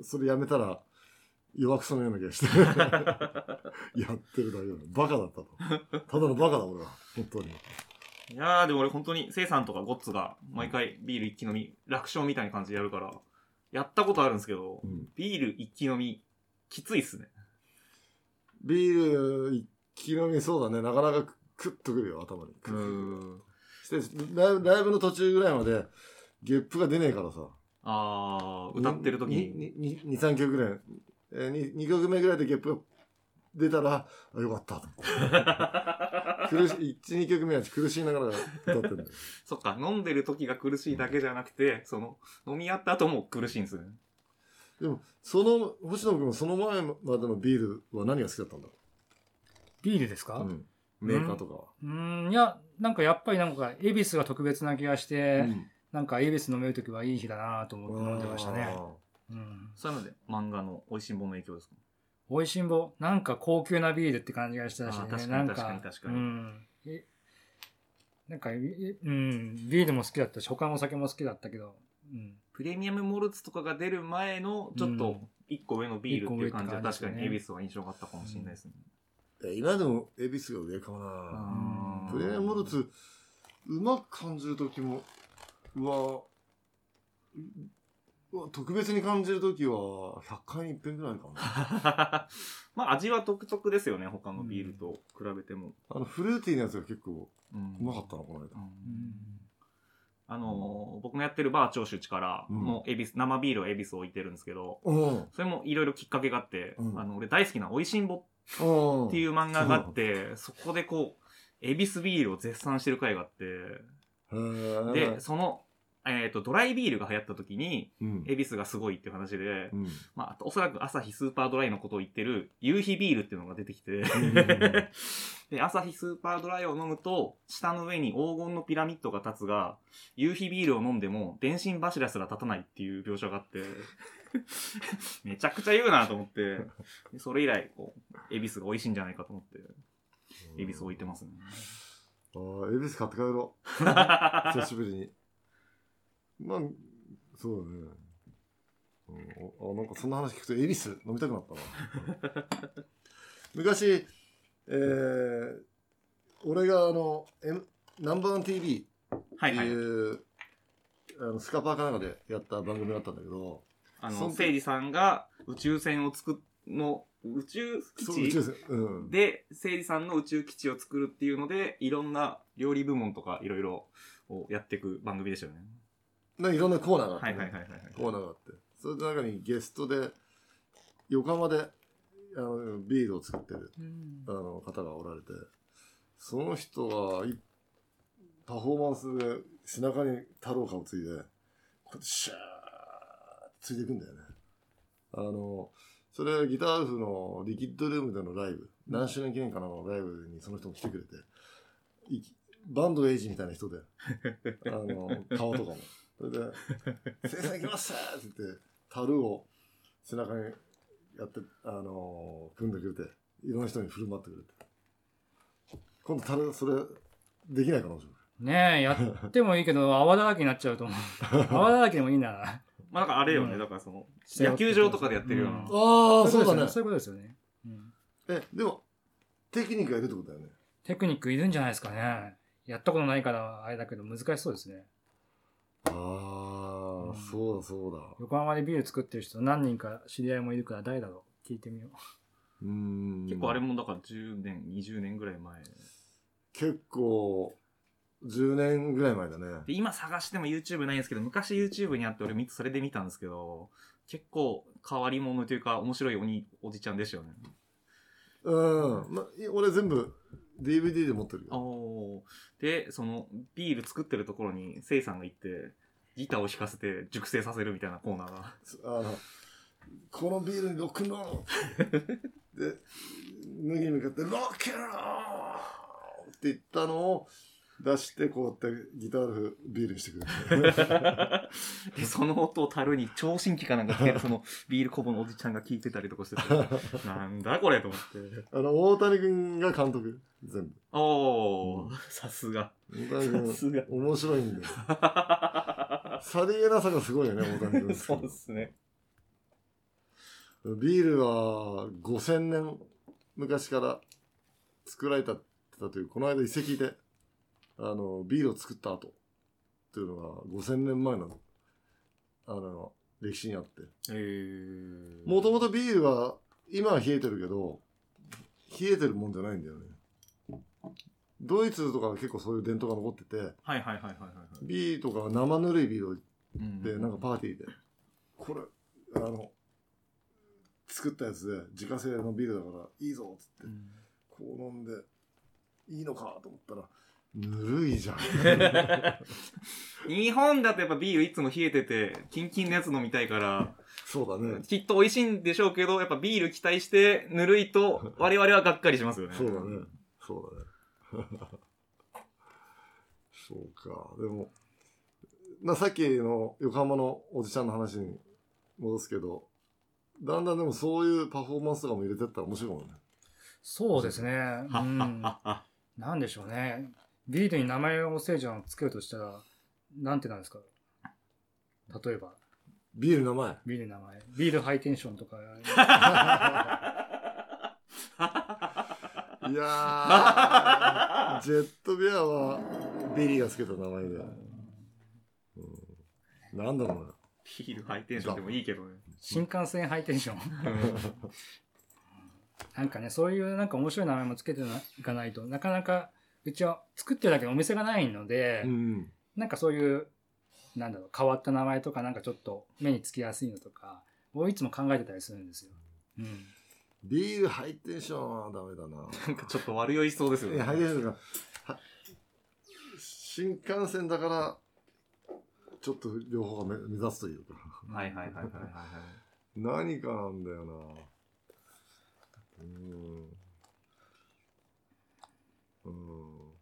それやめたら、弱くそのような気がして。[LAUGHS] やってるだけだ。バカだったと。ただのバカだ、俺は。本当に。いやーでも俺本当に、セイさんとかゴッツが毎回ビール一気飲み、楽勝みたいな感じでやるから、やったことあるんですけど、うん。ビール一気飲み、きついっすね。ビール、一気飲みそうだね。なかなかクッとくるよ、頭に。うーん。してライブ、ライブの途中ぐらいまで、ゲップが出ねえからさ。あー、歌ってる時に。に。に、に、3曲ぐらい。えー、2曲目ぐらいでゲップが出たら、あ、よかったと。[LAUGHS] 苦しい、1、2曲目は苦しいながら歌ってるんだよ。[LAUGHS] そっか、飲んでる時が苦しいだけじゃなくて、その、飲み合った後も苦しいんですね。でも、その、星野君はその前までのビールは何が好きだったんだ？ろビールですか、う、うん、メーカーとかは？うーん、いや、なんかやっぱりなんか、恵比寿が特別な気がして、うんなんか恵比寿飲めるときはいい日だなと思って飲んでましたね。あうん。そういうので、漫画の美味しんぼの影響ですか？美味しんぼ、なんか高級なビールって感じがしたしね。確かになんか確かに確かにうん。えなんか、えうん、ビールも好きだったし、他のお酒も好きだったけど、うん。プレミアムモルツとかが出る前の、ちょっとうん、一個上のビールっていう感じは確かに、エビスは印象があったかもしれないですね。ーいや今でも恵比寿が上かもな。プレミアムモルツ、うまく感じるときも、うわ特別に感じるときは、100回に一遍ぐらいかな。[LAUGHS] まあ味は独特ですよね、他のビールと比べても。あの、フルーティーなやつが結構うんうまかったな、この間。うんあのー僕のやってるバー長州から、うんもう恵比寿、生ビールを恵比寿置いてるんですけど、うん。それもいろいろきっかけがあって、うんあの、俺大好きな美味しんぼうん。っていう漫画があって、そこでこう、恵比寿ビールを絶賛してる回があって、で、その、えっ、と、ドライビールが流行った時に、うん。恵比寿がすごいっていう話で、うん。まあ、あとおそらく朝日スーパードライのことを言ってる、夕日ビールっていうのが出てきて、ん [LAUGHS] で、朝日スーパードライを飲むと、下の上に黄金のピラミッドが立つが、夕日ビールを飲んでも、電信柱すら立たないっていう描写があって、[LAUGHS] めちゃくちゃ言うなと思って、でそれ以来、こう、恵比寿が美味しいんじゃないかと思って、恵比寿置いてますね。ああ、恵比寿買って帰ろう。[LAUGHS] 久しぶりに。まあ、そうだね。うん、あなんかそんな話聞くと恵比寿飲みたくなったな。[LAUGHS] 昔、えー、俺があの、M、ナンバーワン TV ってはいはい。いう、あのスカパーかなんかでやった番組があったんだけど、あの、そん誠司さんが宇宙船を作っ、の、宇宙基地？そう宇宙船、うん。で、誠司さんの宇宙基地を作るっていうので、いろんな料理部門とかいろいろをやっていく番組でしたよね。なんかいろんなコーナーがあって、ねはいはいはいはいはい。コーナーがあって、それの中にゲストで、横浜であのビールを作ってるあの方がおられて、その人がいパフォーマンスで背中に太郎花をついで、こうやってシャーッついていくんだよね。あの、それギターフのリキッドルームでのライブ、何周年記念かなのライブにその人も来てくれて、バンドエイジみたいな人で、あの、顔とかも。それで、[LAUGHS] 生産行きましたって言って、樽を背中にやって、あの組んでくれて、いろんな人に振る舞ってくれて。今度樽、それ、できないかな、ねえ、やってもいいけど、泡だらけになっちゃうと思う。[LAUGHS] 泡だらけでもいいなら。まあなんかあれよね、うんだからその、野球場とかでやってるような。うんああ、そうだね。そういうことですよね。うんえ、でも、テクニックがいるってことだよね。テクニックいるんじゃないですかね。やったことないからあれだけど難しそうですね。ああ、うんそうだそうだ。横浜でビール作ってる人何人か知り合いもいるから誰だろう聞いてみようーん。結構あれもだから10年、20年ぐらい前。結構、10年ぐらい前だね。で、今探しても YouTube ないんですけど、昔 YouTube にあって俺見それで見たんですけど、結構変わり者というか面白いおにおじちゃんでしたよね。うん。ま、い俺全部 DVD で持ってるよ。で、そのビール作ってるところにせいさんが行って、ギターを弾かせて熟成させるみたいなコーナーが。[LAUGHS] あの、このビールにロックンロールで、脱ぎに向かってロックンロールって言ったのを出して、こうやってギタールビールにしてくれる。[LAUGHS] で、その音を樽に聴診器かなんかつけて、[LAUGHS] そのビールこぼのおじちゃんが聞いてたりとかしてて、なんだこれと思って。あの、大谷君が監督。全部。おー、さすが。大谷さすが君、面白いんだよ。さりげなさがすごいよね、大谷君。そうですね。ビールは5000年昔から作られたという、この間遺跡で、あの、ビールを作った後っていうのが5000年前の、あの、歴史にあって。えー。もともとビールは、今は冷えてるけど、冷えてるもんじゃないんだよね。ドイツとかは結構そういう伝統が残ってて、はいはいはいはいはいはい。ビールとか生ぬるいビールで、なんかパーティーで、これ、あの、作ったやつで、自家製のビールだからいいぞっつってう、んこう飲んで、いいのかと思ったら、ぬるいじゃん。[LAUGHS] 日本だとやっぱビールいつも冷えてて、キンキンのやつ飲みたいから、そうだね。きっと美味しいんでしょうけど、やっぱビール期待してぬるいと我々はがっかりしますよね。そうだね。そうだね。[LAUGHS] そうか。でも、まあさっきの横浜のおじちゃんの話に戻すけど、だんだんでもそういうパフォーマンスとかも入れてったら面白いもんね。そうですね。[LAUGHS] うん。なんでしょうね。ビールに名前を聖者をつけるとしたら、なんてなんですか？例えば、ビールの名前？ビールの名前。ビールハイテンションとか。[LAUGHS] いやー、[LAUGHS] ジェットビアはビリーがつけた名前で。うん、なんだろうな。ビールハイテンションでもいいけどね。新幹線ハイテンション。[LAUGHS] なんかね、そういうなんか面白い名前もつけていかないとなかなか、うちは作ってるだけのお店がないので、うん。なんかそういうなんだろう、変わった名前とかなんかちょっと目につきやすいのとか、をいつも考えてたりするんですよ。うん。ビールハイテンションはダメだな。なんかちょっと悪酔いしそうですよね。いや、ハイテンション新幹線だから、ちょっと両方が目目指すというか。はいはいはいはいはいはい。何かなんだよな。うん。うん。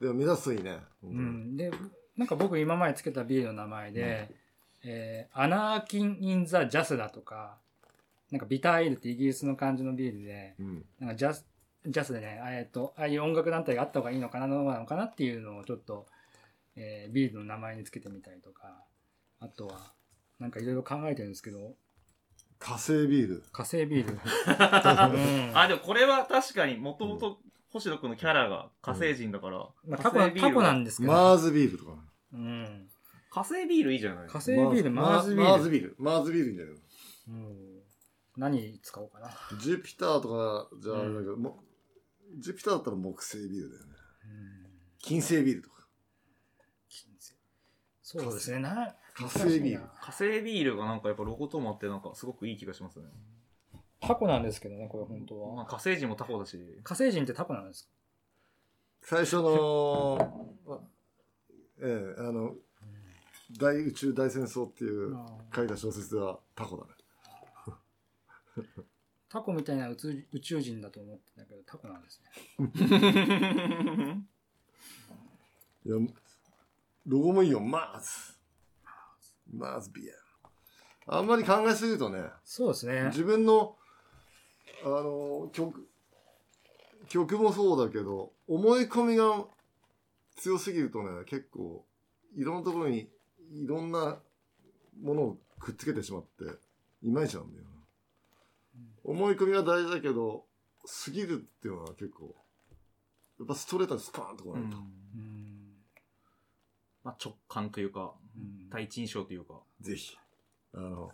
でも目指すといいね。うん、で、なんか僕今までつけたビールの名前で、えーアナーキン・イン・ザ・ジャスだとか、なんかビターエールってイギリスの感じのビールで、うん。なんかジャス、ジャスでね、えっと、ああいう音楽団体があった方がいいのかな、どうなのかなっていうのをちょっと、えービールの名前につけてみたりとか、あとは、なんかいろいろ考えてるんですけど、火星ビール。火星ビール。[LAUGHS] うんあ、でもこれは確かにもともと星野くんのキャラが火星人だから、まあ、タコな、んですけど、マーズビールとか。うん。火星ビールいいじゃない火星ビール、マーズビール。マーズビール。マーズビールいいんじゃないうん。何使おうかな。のジュピターとか、じゃああれだけど、もジュピターだったら木星ビールだよね。うん。金星ビールとか。そうですね。な、火星ビール火星ビールがなんかやっぱロゴともあってなんかすごくいい気がしますね。タコなんですけどね、これ本当まあは。火星人もタコだし。火星人ってタコなんですか？最初の、あ [LAUGHS] ええ、あの、大宇宙大戦争っていう書いた小説ではタコだね。[LAUGHS] タコみたいな宇宙宇宙人だと思ってたけど、タコなんですね。[LAUGHS] いや、ロゴもいいよ、マーズ。マーズビア。あんまり考えすぎるとね、そうですね。自分の、あの、曲、曲もそうだけど、思い込みが強すぎるとね、結構、いろんなところに、いろんなものをくっつけてしまって、いまいちなんだよな。思い込みは大事だけど、過ぎるっていうのは結構、やっぱストレートにスパーンとこうないと。んうん。まあ直感というか、うん第一印象というか。ぜひ、あの、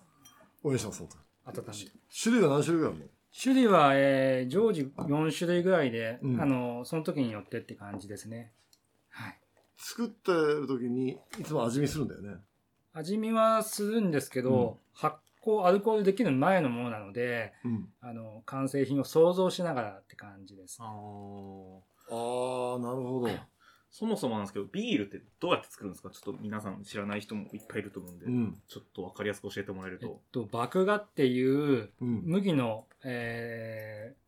応援します、本当に。温めて種類が何種類ぐらいあるの？種類は、えー常時4種類ぐらいで、うんあの、その時によってって感じですね。はい。作ってる時に、いつも味見するんだよね。味見はするんですけど、発酵、アルコールできる前のものなので、うん。あの、完成品を想像しながらって感じです。ああ。ああ、なるほど。そもそもなんですけど、ビールってどうやって作るんですか？ちょっと皆さん知らない人もいっぱいいると思うんで、うん。ちょっとわかりやすく教えてもらえるえっと。と、麦芽っていううん。麦の、えー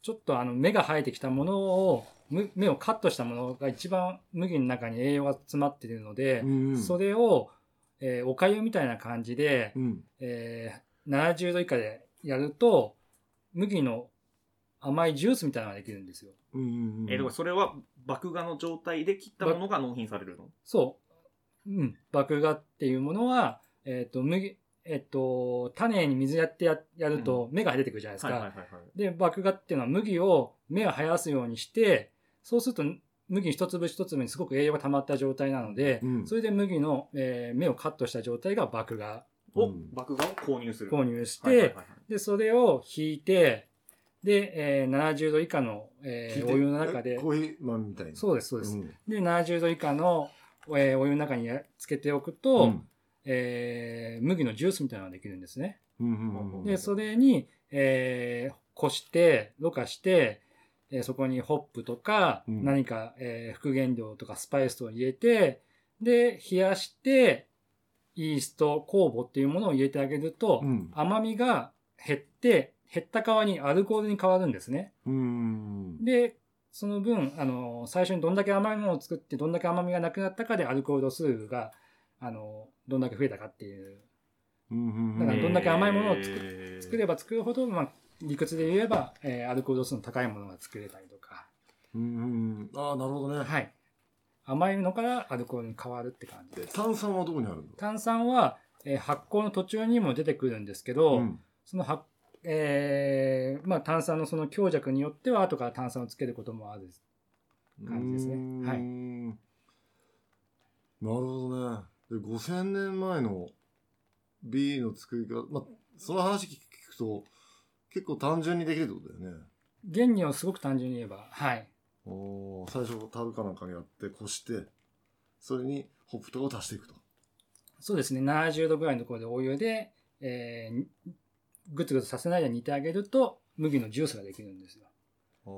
ちょっとあの芽が生えてきたものを、む芽をカットしたものが一番麦の中に栄養が詰まっているので、うん。それを、えーお粥みたいな感じで、うん。えー70度以下でやると、麦の甘いジュースみたいなのができるんですよ。うんうんうん。えー、でもそれは麦芽の状態で切ったものが納品されるの？そう。うん。麦芽っていうものは、えっ、と、麦、えっ、と、種に水やってややると芽が出てくるじゃないですか。はいはいはいはい。で、麦芽っていうのは麦を芽を生やすようにして、そうすると麦一粒一粒にすごく栄養が溜まった状態なので、うんそれで麦の、えー芽をカットした状態が麦芽を、うん麦芽を購入する。購入して、はいはいはいはいで、それを引いて、で、えー70度以下の、えーお湯の中でえ、コーヒー豆みたいに。そうです、そうです。んで、70度以下の、えーお湯の中にやつけておくと、うんえー麦のジュースみたいなのができるんですね。うんうんうん。で、それに、えー、こして、ろ過して、えーそこにホップとか、うん何か、えー副原料とかスパイスを入れて、で、冷やして、イースト、酵母っていうものを入れてあげると、うん甘みが減って、減った代わりにアルコールに変わるんですね。うん。で、その分、あの、最初にどんだけ甘いものを作って、どんだけ甘みがなくなったかでアルコール度数が、あの、どんだけ増えたかっていう。うんだからどんだけ甘いものを作えー作れば作るほど、まあ、理屈で言えば、えーアルコール度数の高いものが作れたりとか、うんうん。ああ、なるほどね。はい。甘いのからアルコールに変わるって感じです。炭酸はどこにあるの？炭酸は、えー発酵の途中にも出てくるんですけど、うんその発えーまあ、炭酸のその強弱によっては後から炭酸をつけることもある感じですねはいなるほどね。で、5000年前のビールの作り方、まあ、その話聞くと、結構単純にできるってことだよね。原理をすごく単純に言えば、はい。おー最初、樽かなんかにやって、こして、それにホップとかを足していくと。そうですね、70度ぐらいのところでお湯で、えー、ぐつぐつさせないで煮てあげると、麦のジュースができるんですよ。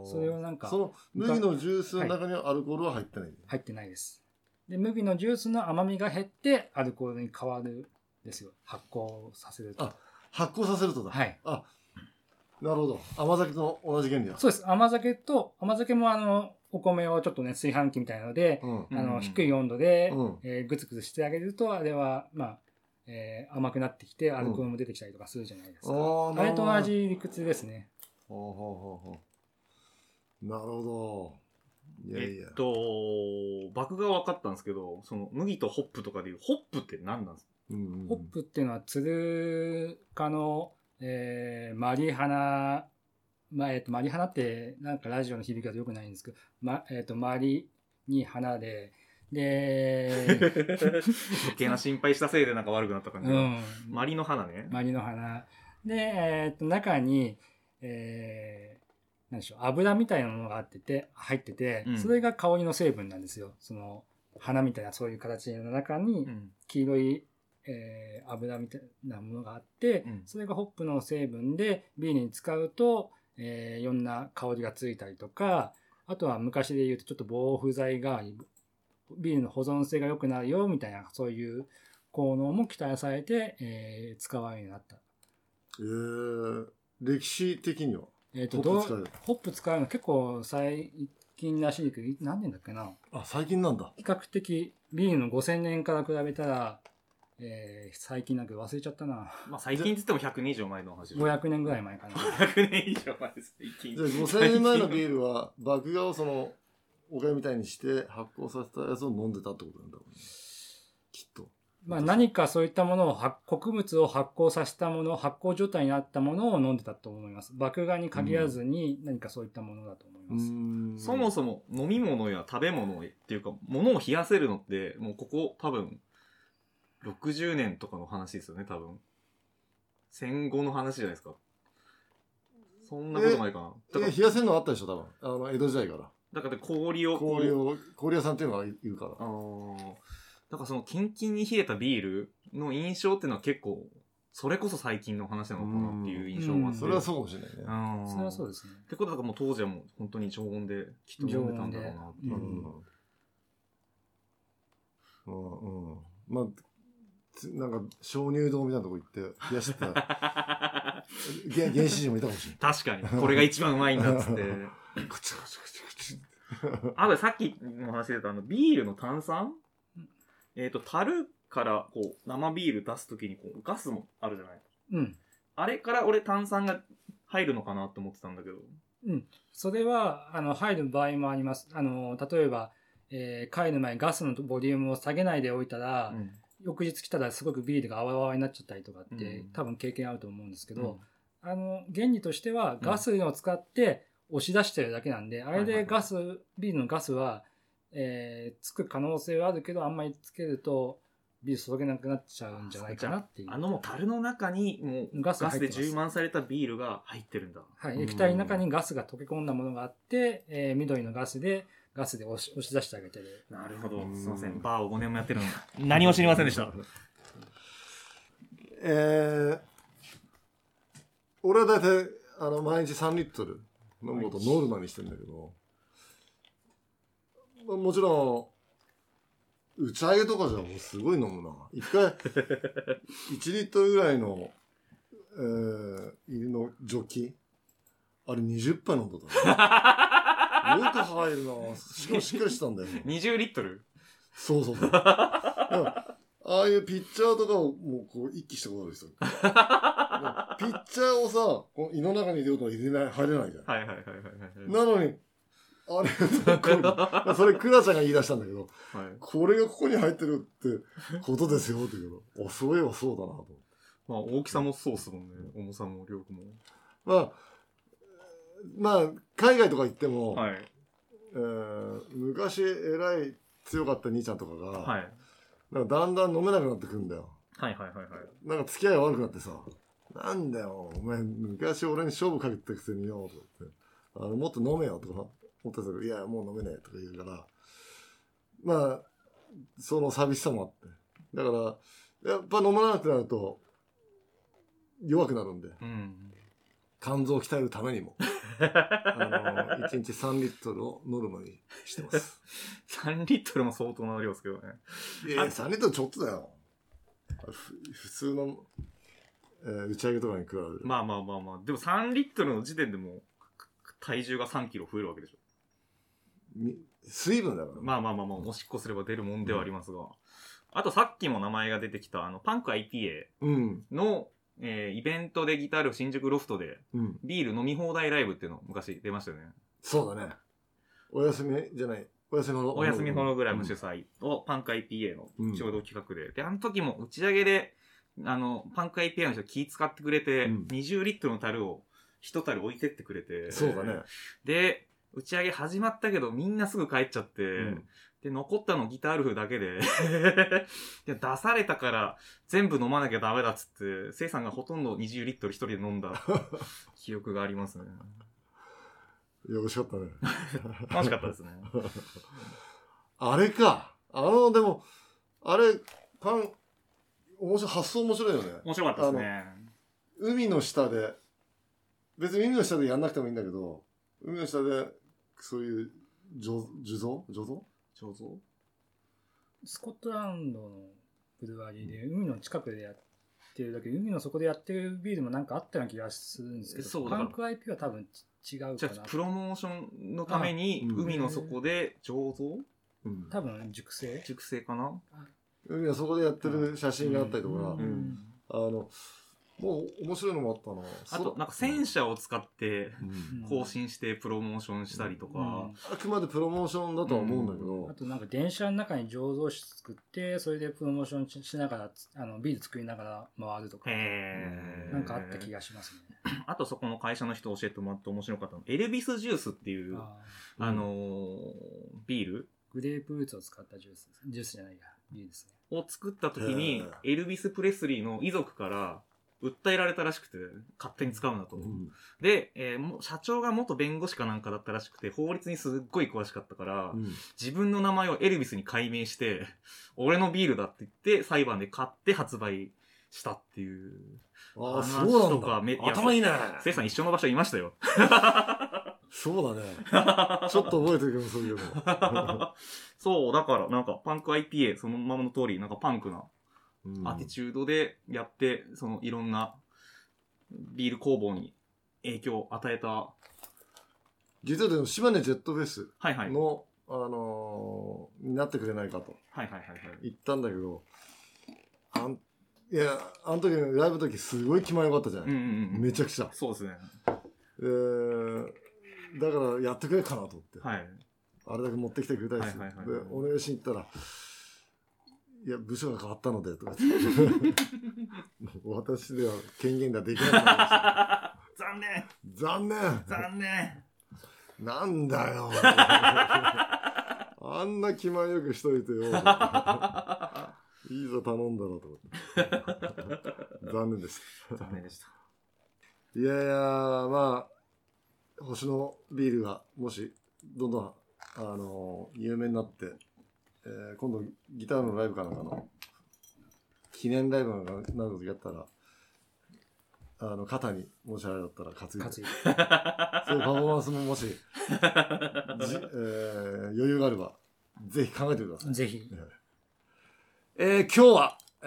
それをなんかその麦のジュースの中にはアルコールは入ってない？入ってないです。で、麦のジュースの甘みが減って、アルコールに変わるんですよ。発酵させると。あ発酵させるとだ。はい。あ、なるほど。甘酒と同じ原理だ。そうです。甘酒と、甘酒もあの、お米をちょっとね、炊飯器みたいなので、うん。あの、うん低い温度で、うんえーぐつぐつしてあげると、あれは、まあ、えー甘くなってきて、アルコールも出てきたりとかするじゃないですか。あーあれと同じ理屈ですね。ほうほうほうほうなるほど。いやいや。えっと、麦芽は分かったんですけど、その麦とホップとかでいう、ホップって何なんですか？うんうんうんホップっていうのは、ツル科の、えーマリハナ、まあ、えっ、と、マリハナって、なんかラジオの響きが良くないんですけど、ま、えっ、と、マリに花で、で、[LAUGHS] 余計な心配したせいでなんか悪くなった感じが。うん。マリの花ね。マリの花。で、えっ、と、中に、えー、なんでしょう、油みたいなものがあってて、入ってて、うんそれが香りの成分なんですよ。その、花みたいなそういう形の中にう、ん。黄色い、えー油みたいなものがあって、うんそれがホップの成分でビールに使うと、えーいろんな香りがついたりとか、あとは昔で言うとちょっと防腐剤がビールの保存性が良くなるよみたいなそういう効能も期待されて、えー使われるようになった。えー、歴史的には？えっ、とホップ使うどう？ホップ使うの結構最近らしいけど、何年だっけな？あ、最近なんだ。比較的ビールの5000年から比べたら、えー最近なんか忘れちゃったな。まあ最近って言っても100年以上前の話でしょ。500年ぐらい前かな。500年以上前です。最近じゃあ5000年前のビールは、麦芽をその、お粥みたいにして発酵させたやつを飲んでたってことなんだろうね。きっと。まあ何かそういったものを発、穀物を発酵させたもの、発酵状態になったものを飲んでたと思います。麦芽に限らずに何かそういったものだと思います。そもそも飲み物や食べ物っていうか、物を冷やせるのって、もうここ多分、60年とかの話ですよね、多分。戦後の話じゃないですか。そんなことないかな。だからえ、冷やせるのあったでしょ、多分。あの、江戸時代から。だから氷をこう氷を、氷屋さんっていうのがいるから。あーだからそのキンキンに冷えたビールの印象っていうのは結構、それこそ最近の話なのかなっていう印象があって。それはそうかもしれないね。うん。それはそうですね。ってことだからもう当時はもう本当に常温できっと飲んでたんだろうなっていう常温でうん。うん。うん。まあ、つなんか、鍾乳洞みたいなとこ行って、冷やしてた [LAUGHS] 原原始人もいたかもしれ確かに。これが一番うまいんだっつって。[LAUGHS] ない。くちゃくちゃくちゃくちゃ。あとさっきの話でたあの、ビールの炭酸？えっ、と、樽からこう、生ビール出すときにこう、ガスもあるじゃないうん。あれから俺炭酸が入るのかなって思ってたんだけど。それは、あの、入る場合もあります。あの、例えば、えー帰る前にガスのボリュームを下げないでおいたら、うん翌日来たらすごくビールが泡々になっちゃったりとかって、うん。多分経験あると思うんですけど、あの、原理としてはガスを使って押し出してるだけなんで、あれでガス、ビールのガスは、えーつく可能性はあるけど、あんまりつけるとビール注げなくなっちゃうんじゃないかなっていう。あのもう樽の中にもうガガスでス入ってます。充満されたビールが入ってるんだ。はい、うん液体の中にガスが溶け込んだものがあって、えー緑のガスで、ガスで押し押し出してあげてる。なるほどう。んすいません。バーを5年もやってるのに。何も知りませんでした。[LAUGHS] えー、俺は大体、あの、毎日3リットル飲むことをノルマにしてんだけど、まあもちろん、打ち上げとかじゃもうすごい飲むな。一回、[LAUGHS] 1リットルぐらいの、えー、入りのジョッキ、あれ20杯飲んだったね。[LAUGHS] よく入るなしかもしっかりしてたんだよ。[LAUGHS] 20リットル？そうそうそう。ああいうピッチャーとかをもうこう一気したことある人。ピッチャーをさ、この胃の中に入れようとは入れない、入れないじゃん。はいはいはいはいはい。なのに、あれそれ、クラちゃんが言い出したんだけど、はいこれがここに入ってるってことですよって言うけど、あ、そういえばそうだなと。まあ大きさもそうっすもんね。重さも量も。まあ、まあ、海外とか行っても、はい。えー昔えらい強かった兄ちゃんとかが、はい。なんかだんだん飲めなくなってくんだよ。はいはいはいはい。なんか付き合いが悪くなってさ、なんだよ、お前昔俺に勝負かけてたくせによ、とって、あの、もっと飲めよ、とか思ってたけど、いや、もう飲めねえ、とか言うから、まあ、その寂しさもあって。だから、やっぱ飲まなくなると、弱くなるんで、うん。肝臓を鍛えるためにも、あの、1日3リットルをノルマにしてます。[LAUGHS] 3リットルも相当な量ですけどね。いや、3リットルちょっとだよ。ふ普通の、えー打ち上げとかに比べる。まあまあまあまあ。でも3リットルの時点でもう、体重が3キロ増えるわけでしょ。み水分だから。まあまあまあまあ、おしっこすれば出るもんではありますが。あとさっきも名前が出てきた、あの、パンク IPA うん。の、えーイベントでギタール新宿ロフトで、うん。ビール飲み放題ライブっていうの昔出ましたよね。そうだね。お休みじゃない。お休みホロお休みホログラム主催をパンク IPA のうん共同企画で。で、あの時も打ち上げで、あの、パンク IPA の人気使ってくれて、うん20リットルの樽を一樽置いてってくれて。そうだね。で、打ち上げ始まったけどみんなすぐ帰っちゃって、うんで、残ったのギタールフだけで [LAUGHS] で、出されたから全部飲まなきゃダメだっつって、せいさんがほとんど20リットル一人で飲んだ [LAUGHS] 記憶がありますね。いや、美味しかったね。[LAUGHS] 楽しかったですね。あれか。あの、でも、あれ、パン、面白い、発想面白いよね。面白かったですね。海の下で、別に海の下でやんなくてもいいんだけど、海の下で、そういう、醸醸造醸造醸造スコットランドのブルワリーで海の近くでやってるだけで海の底でやってるビールもなんかあったような気がするんですけど、パンク IP は多分ち違うかな。じゃあ、プロモーションのために海の底で醸造うん。多分熟成。熟成かな？海の底でやってる写真があったりとか、うん。あの、もう面白いのもあったな。あと、なんか戦車を使ってうん。更新してプロモーションしたりとうん。か、あくまでプロモーションだとは思うんだけど、あとなんか電車の中に醸造室作って、それでプロモーションししながら、あのビール作りながら回るとか、なんかあった気がしますね。あとそこの会社の人教えてもらって面白かったの。エルビスジュースっていう、あのービール？グレープフルーツを使ったジュース。ジュースじゃないや、ビールですね。を作った時にエルビス・プレスリーの遺族から訴えられたらしくて、勝手に使うなと。うんで、えーもう社長が元弁護士かなんかだったらしくて、法律にすっごい詳しかったから、うん自分の名前をエルビスに改名して、[LAUGHS] 俺のビールだって言って、裁判で買って発売したっていう。ああ、話そうなんとかめ頭いいね。せいさん一緒の場所いましたよ。[LAUGHS] そうだね。ちょっと覚えてるけど、そういうの。[LAUGHS] そう、だからなんかパンク IPA そのままの通り、なんかパンクなうんアティチュードでやって、そのいろんなビール工房に影響を与えた、は実はでも島根ジェットフェスいはい。はいの、あのーになってくれないかとはいはいはい。言ったんだけど、あんいや、あの時のライブの時すごい決まりよかったじゃない、うんうんうん。めちゃくちゃ。そうですね。えー、だからやってくれるかなと思って。はい。あれだけ持ってきてくれたりする。はいはいはいで、お願いしに行ったら、いや、部署が変わったので、とか。[LAUGHS] 私では権限ができなくなりました。残念残念残念なんだよ。[LAUGHS] あんな気前よくしといてよ。いいぞ、頼んだろうと思って。残念でした。残念でした。いやいや、まあ、星のビールが、もし、どんどん、あの有名になって、えー今度、ギターのライブかなんかの、記念ライブなんかなる時やったら、あの、肩に、もしあれだったら担いで、担い [LAUGHS] そうパフォーマンスももし、じえー余裕があれば、ぜひ考えてください。ぜひ。えー今日は、え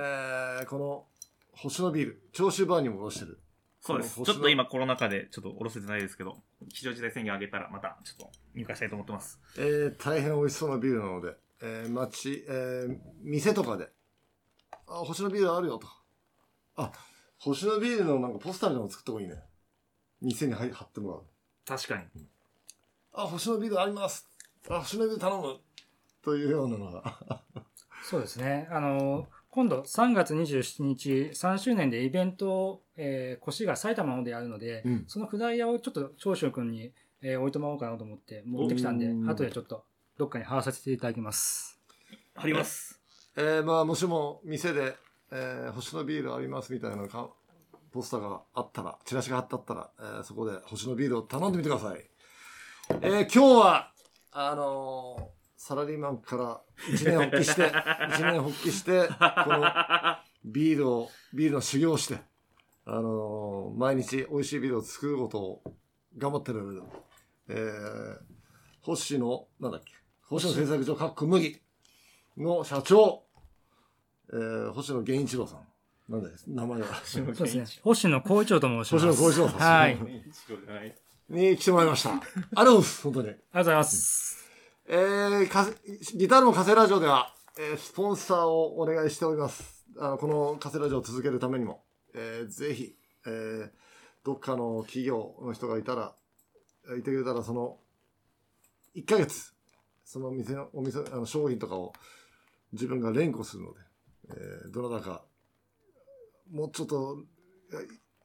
ーこの、星のビール、長州バーにも卸してる。そうです。ちょっと今コロナ禍でちょっとおろせてないですけど、非常事態宣言上げたらまたちょっと入荷したいと思ってます。えー大変美味しそうなビールなので、えー街、えー店とかで、あ、星のビールあるよと。あ、星のビールのなんかポスターみたいなの作った方がいいね。店に貼貼ってもらう。確かに。あ、星のビールあります。あ、星のビール頼む。というようなのが。[LAUGHS] そうですね。あの、今度3月27日、3周年でイベントを、えー、越が埼玉の方でやるので、うんそのフライヤーをちょっと長州君に、えー置いてもらおうかなと思って持ってきたんで後でちょっとどっかに貼らさせていただきます。貼ります。えーまあ、もしも店で、えー星のビールありますみたいなかポスターがあったら、チラシが貼ってあったら、えーそこで星のビールを頼んでみてください。えー今日は、あのーサラリーマンから一年発起して、[LAUGHS] 一年発起して、このビールを、ビールの修行をして、あのー毎日美味しいビールを作ることを頑張ってる、えー、星野、なんだっけ、星野製作所かっこ麦の社長、えー、星野源一郎さん。なんだよ、名前が。そうですね。星野光一郎と申します。星野光一郎さん。はい。ありがとに来てもらいました。[LAUGHS] ありがとうございます、本当に。うございます。えー、かせギターのカセラジオでは、えースポンサーをお願いしております。あのこのカセラジオを続けるためにも、えーぜひ、えーどっかの企業の人がいたら、いてくれたら、その、1ヶ月、その店の、お店、あの商品とかを自分が連呼するので、えーどなたか、もうちょっと、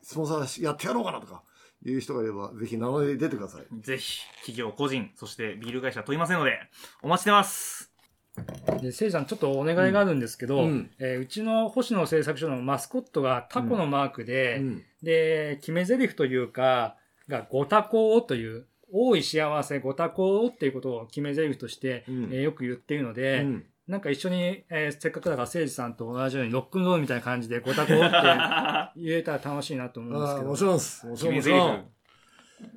スポンサーやってやろうかなとか、いう人がいれば、ぜひ名乗り出てください。ぜひ、企業、個人、そしてビール会社問いませんので、お待ちしてます。で、せいさん、ちょっとお願いがあるんですけど、ううんえーうちの星野製作所のマスコットがタコのマークで、うんで、決め台詞というか、がご多幸という、多い幸せご多幸っていうことを決め台詞として、うんえーよく言っているので、うんなんか一緒に、えーせっかくだから、せいじさんと同じようにロックンロールみたいな感じでご多幸って言えたら楽しいなと思うんですけど。もちろんです。もちろん、もち決め台詞ろん。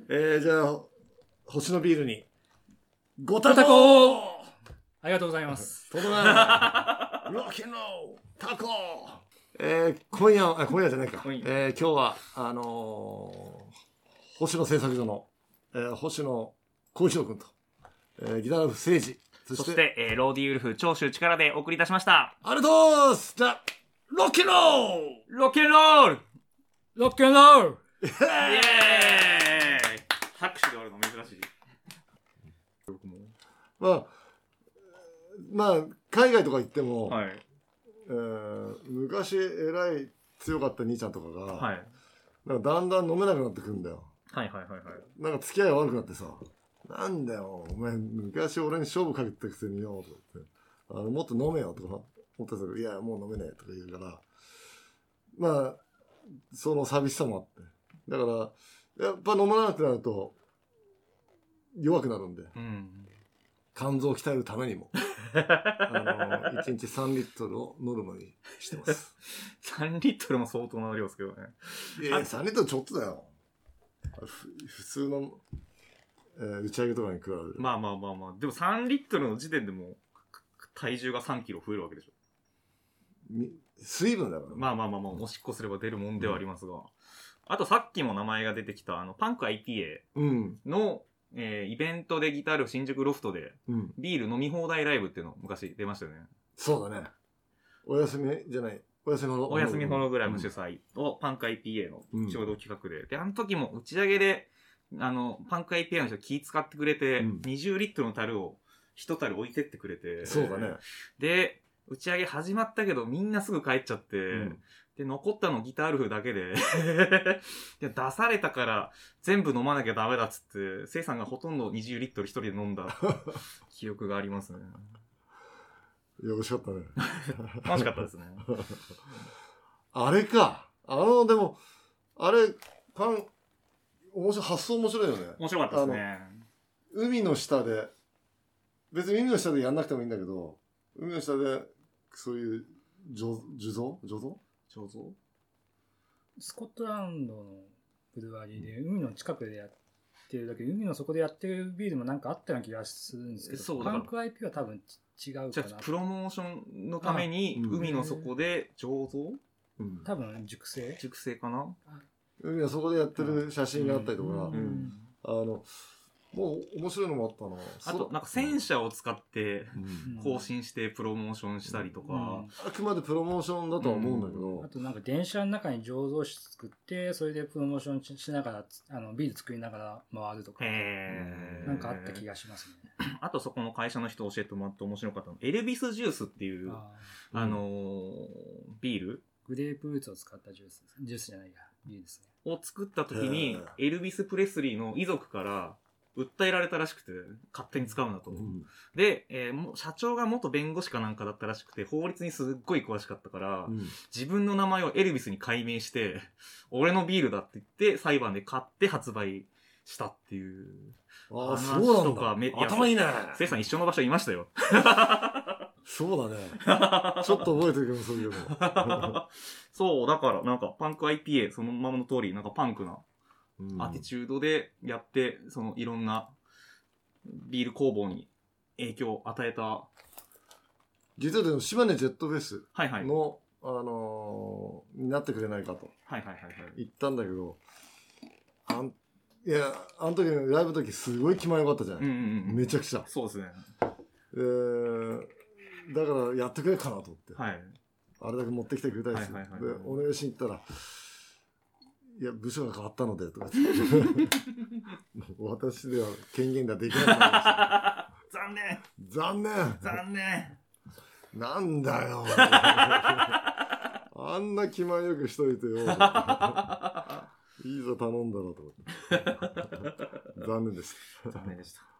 えー、じゃあ、星のビールに、ごごたこ多幸ありがとうございます。とどめロッキンロータコえー、今夜、あ、今夜じゃないか。えー、今日は、あのー、星野製作所の、えー、星野幸一郎君と、えー、ギターフ誠治、そして、そして、えーローディウルフ、長州力でお送りいたしました。ありがとうございますじゃあ、ロッキンローロケンロールロックンロールイエーイ拍手で終わるの珍しい。まあ、まあ、海外とか行っても、はい。えー昔えらい強かった兄ちゃんとかが、はい。なんかだんだん飲めなくなってくるんだよ。はいはいはいはい。なんか付き合いが悪くなってさ、なんだよ、お前昔俺に勝負かけてたくせによ、とか言って、あのもっと飲めよ、とか思ったんですけど、いや、もう飲めねえ、とか言うから、まあ、その寂しさもあって。だから、やっぱ飲まなくなると、弱くなるんで、うん。肝臓を鍛えるためにも、あの、1日3リットルをノルマにしてます。[LAUGHS] 3リットルも相当な量ですけどね。いや、3リットルちょっとだよ。ふ [LAUGHS] 普通の、えー打ち上げとかに比べる。まあまあまあまあ。でも3リットルの時点でもう、体重が3キロ増えるわけでしょ。み水分だから。まあまあまあまあ、おしっこすれば出るもんではありますが。あとさっきも名前が出てきた、あの、パンク IPA うん。の、えーイベントでギタール新宿ロフトでうん。ビール飲み放題ライブっていうの昔出ましたよね。そうだね。お休みじゃない。お休みのお休みホログラム主催をパンク IPA うんの共同企画で。で、あの時も打ち上げで、あの、パンク IPA の人気使ってくれて、うん20リットルの樽を一樽置いてってくれて。そうだね。で、打ち上げ始まったけどみんなすぐ帰っちゃって、うんで、残ったのギタールフだけで [LAUGHS] で、出されたから全部飲まなきゃダメだっつって、せいさんがほとんど20リットル一人で飲んだ [LAUGHS] 記憶がありますね。よろしかったね。[LAUGHS] 楽しかったですね。[LAUGHS] あれか。あの、でも、あれ、パン、面白い、発想面白いよね。面白かったですね。海の下で、別に海の下でやんなくてもいいんだけど、海の下で、そういう、醸醸造醸造醸造スコットランドのブルワリーで海の近くでやってるだけで海の底でやってるビールもなんかあったような気がするんですけど、パンク IP は多分ち違うかな。じゃあ、プロモーションのために海の底で醸造？うん。多分熟成？熟成かな？海はそこでやってる写真があったりとか、ん。あの、もう面白いのもあったな。あと、なんか戦車を使ってうん。うん更新してプロモーションしたりとか、うん。あくまでプロモーションだとは思うんだけど、あとなんか電車の中に醸造室作って、それでプロモーションししながら、あのビール作りながら回るとか、なんかあった気がしますね。あとそこの会社の人教えてもらって面白かったの。エルビスジュースっていう、ああーのービール？グレープフルーツを使ったジュースです。ジュースじゃないや、ビールですね。を作った時にへ、エルビス・プレスリーの遺族から訴えられたらしくて、勝手に使うなと。うんで、えーもう社長が元弁護士かなんかだったらしくて、法律にすっごい詳しかったから、うん自分の名前をエルビスに改名して、[LAUGHS] 俺のビールだって言って、裁判で買って発売したっていう。ああ、話そうなんだ。や頭いいね。せいさん一緒の場所いましたよ。[LAUGHS] [LAUGHS] そうだね。ちょっと覚えてるけど、そういうの。そう、だからなんかパンク IPA そのままの通り、なんかパンクなうんアティチュードでやって、そのいろんなビール工房に影響を与えた、は実はでも、島根ジェットフェスいはい。はいの、あのーになってくれないかとはいはいはい。言ったんだけど、あんいや、あの時のライブの時すごい気前よかったじゃん。うんうんうん。めちゃくちゃ。そうですね。えー、だからやってくれるかなと思って。はい。あれだけ持ってきてくれたりして。はいはいはいではい、お願いしに行ったら、いや、部署が変わったので、とか。私では権限ができなくなりました。[LAUGHS] 残念残念残念なんだよ。あんな気前よくしといてよ。いいぞ頼んだろうと思って。残念です。残念でした。